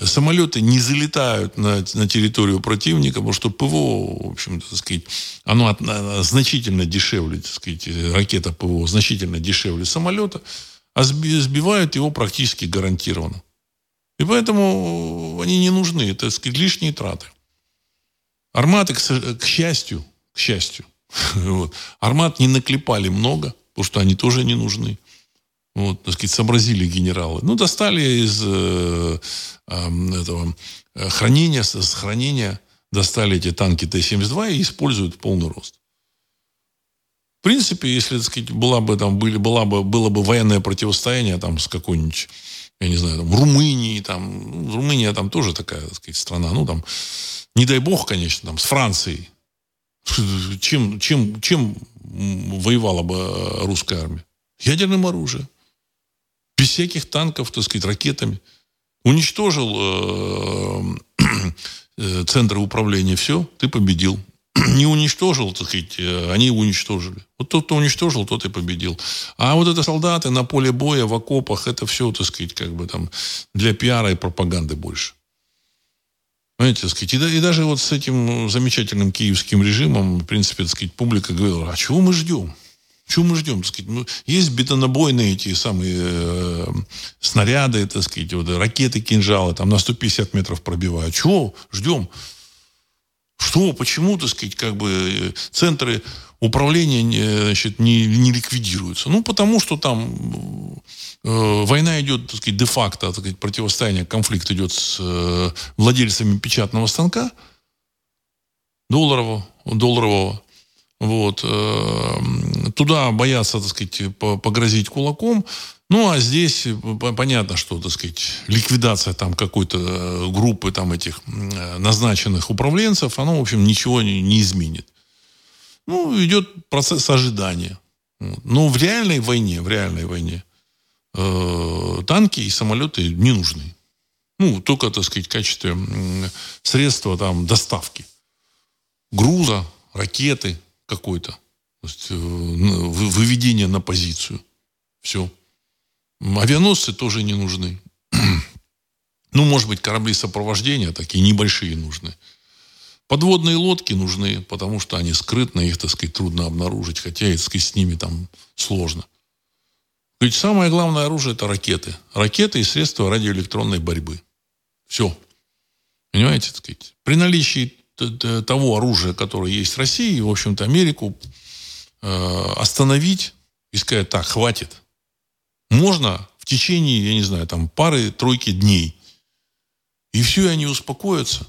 Speaker 1: Самолеты не залетают на, на территорию противника, потому что ПВО, в общем-то, так сказать, оно от, значительно дешевле, так сказать, ракета ПВО значительно дешевле самолета, а сбивают его практически гарантированно. И поэтому они не нужны. Это, так сказать, лишние траты. Арматы, к, к счастью, к счастью, вот, армат не наклепали много, потому что они тоже не нужны. Вот, так сказать, сообразили генералы. Ну, достали из э, э, этого хранения, с хранения, достали эти танки Т-72 и используют в полный рост. В принципе, если, так сказать, была бы, там, были, была бы, было бы военное противостояние там, с какой-нибудь, я не знаю, там, Румынией, там, ну, Румыния там тоже такая, так сказать, страна, ну, там, не дай бог, конечно, там, с Францией. Чем, чем, чем воевала бы русская армия? Ядерным оружием. Без всяких танков, так сказать, ракетами. Уничтожил э, э, центры управления, все, ты победил. Не уничтожил, так сказать, э, они уничтожили. Вот тот, кто уничтожил, тот и победил. А вот это солдаты на поле боя, в окопах, это все, так сказать, как бы там для пиара и пропаганды больше. Понимаете, так сказать, и, и даже вот с этим замечательным киевским режимом, в принципе, так сказать, публика говорила, а чего мы ждем? Чего мы ждем? Так сказать? Ну, есть бетонобойные эти самые э, снаряды, так сказать, вот, ракеты, кинжалы, там на 150 метров пробивают. Чего ждем? Что, почему, так сказать, как бы э, центры управления значит, не, не ликвидируются? Ну, потому что там э, война идет, так сказать, де-факто, так сказать, противостояние, конфликт идет с э, владельцами печатного станка долларового, долларового вот. Э, туда боятся, так сказать, погрозить кулаком. Ну, а здесь понятно, что, так сказать, ликвидация там какой-то э, группы там этих назначенных управленцев, оно, в общем, ничего не изменит. Ну, идет процесс ожидания. Но в реальной войне, в реальной войне э, танки и самолеты не нужны. Ну, только, так сказать, в качестве средства там доставки груза, ракеты, какой-то. То есть, э, выведение на позицию. Все. Авианосцы тоже не нужны. ну, может быть, корабли сопровождения такие небольшие нужны. Подводные лодки нужны, потому что они скрытны, их, так сказать, трудно обнаружить, хотя, так сказать, с ними там сложно. Ведь самое главное оружие – это ракеты. Ракеты и средства радиоэлектронной борьбы. Все. Понимаете, так сказать? При наличии того оружия, которое есть в России, в общем-то, Америку э, остановить и сказать, так, хватит. Можно в течение, я не знаю, там, пары-тройки дней. И все, и они успокоятся.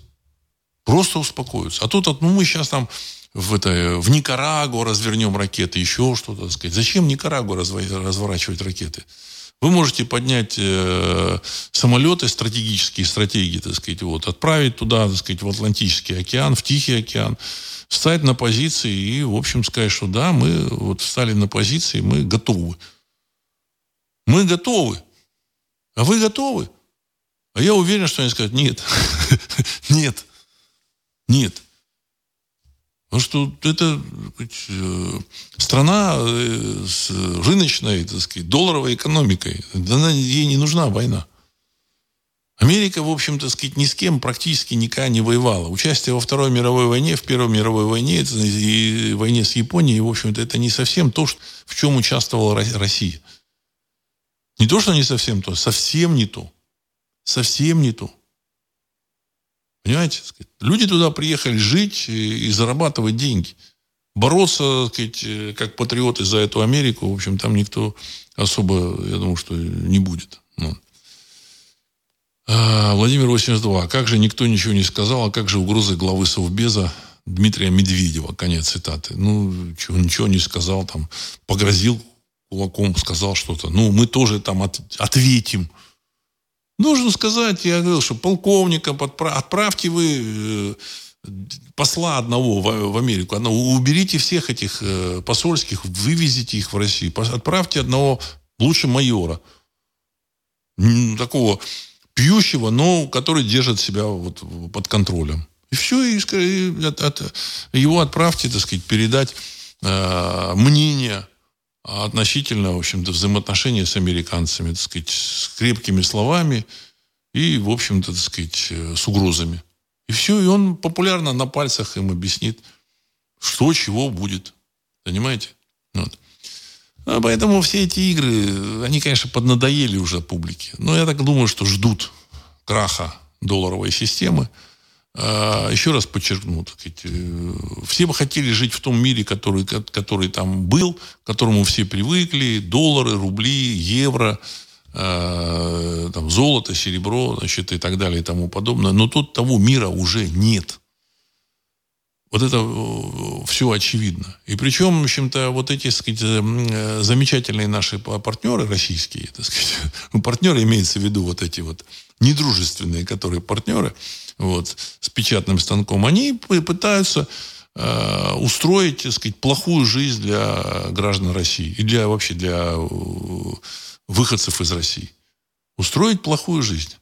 Speaker 1: Просто успокоятся. А тут, ну, мы сейчас там в, это, в Никарагуа развернем ракеты, еще что-то, сказать. Зачем Никарагуа разворачивать ракеты? Вы можете поднять э, самолеты стратегические, стратегии, так сказать, вот, отправить туда, так сказать, в Атлантический океан, в Тихий океан, встать на позиции и, в общем, сказать, что да, мы вот встали на позиции, мы готовы. Мы готовы. А вы готовы? А я уверен, что они скажут, нет, нет, нет. Потому что это э, страна э, с рыночной, так сказать, долларовой экономикой. Она, ей не нужна война. Америка, в общем-то, сказать, ни с кем практически никогда не воевала. Участие во Второй мировой войне, в Первой мировой войне и войне с Японией, в общем-то, это не совсем то, в чем участвовала Россия. Не то, что не совсем то, совсем не то. Совсем не то. Понимаете? Люди туда приехали жить и зарабатывать деньги. Бороться, сказать, э, как патриоты за эту Америку, в общем, там никто особо, я думаю, что не будет. Ну. А, Владимир 82. Как же никто ничего не сказал, а как же угрозы главы Совбеза Дмитрия Медведева? Конец цитаты. Ну, чего, ничего не сказал, там, погрозил кулаком, сказал что-то. Ну, мы тоже там от, ответим. Нужно сказать, я говорил, что полковника отправьте вы э, посла одного в, Америку, одного, уберите всех этих э, посольских, вывезите их в Россию, отправьте одного, лучше майора, такого пьющего, но который держит себя вот под контролем. И все, и, и от, от, его отправьте, так сказать, передать э, мнение относительно, в общем-то, взаимоотношения с американцами, так сказать, с крепкими словами и, в общем-то, так сказать, э, с угрозами. И все, и он популярно на пальцах им объяснит, что чего будет. Понимаете? Вот. А поэтому все эти игры, они, конечно, поднадоели уже публике. Но я так думаю, что ждут краха долларовой системы. А, еще раз подчеркну, так сказать, э, все бы хотели жить в том мире, который, который там был, к которому все привыкли, доллары, рубли, евро, а, там, золото, серебро, значит, и так далее и тому подобное. Но тут того мира уже нет. Вот это э, все очевидно. И причем, в общем-то, вот эти, так сказать, э, замечательные наши партнеры российские, так сказать, партнеры имеется в виду вот эти вот недружественные, которые партнеры, вот, с печатным станком, они пытаются э, устроить, так сказать, плохую жизнь для граждан России и для вообще для э, выходцев из России. Устроить плохую жизнь.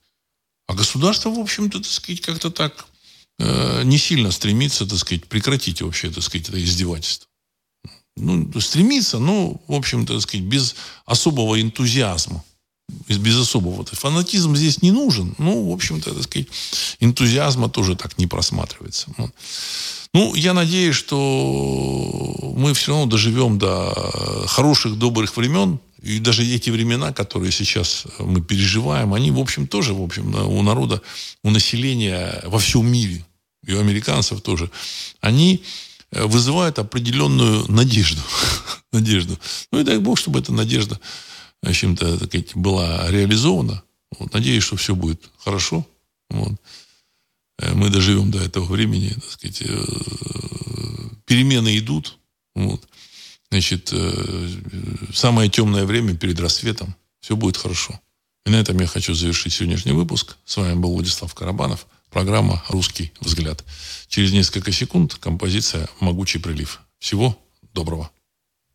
Speaker 1: А государство, в общем-то, так сказать, как-то так Э, не сильно стремится, так сказать, прекратить вообще, так сказать, это издевательство. Ну, стремится, но, в общем-то, так сказать, без особого энтузиазма. Без особого. Фанатизм здесь не нужен. Ну, в общем-то, так сказать, энтузиазма тоже так не просматривается. Ну, я надеюсь, что мы все равно доживем до хороших, добрых времен. И даже эти времена, которые сейчас мы переживаем, они, в общем, тоже, в общем, у народа, у населения во всем мире и у американцев тоже, они э, вызывают определенную надежду. надежду. Ну и дай Бог, чтобы эта надежда так сказать, была реализована. Вот, надеюсь, что все будет хорошо. Вот. Э, мы доживем до этого времени. Так сказать, э, перемены идут. Вот. Значит, самое темное время перед рассветом. Все будет хорошо. И на этом я хочу завершить сегодняшний выпуск. С вами был Владислав Карабанов. Программа «Русский взгляд». Через несколько секунд композиция «Могучий прилив». Всего доброго.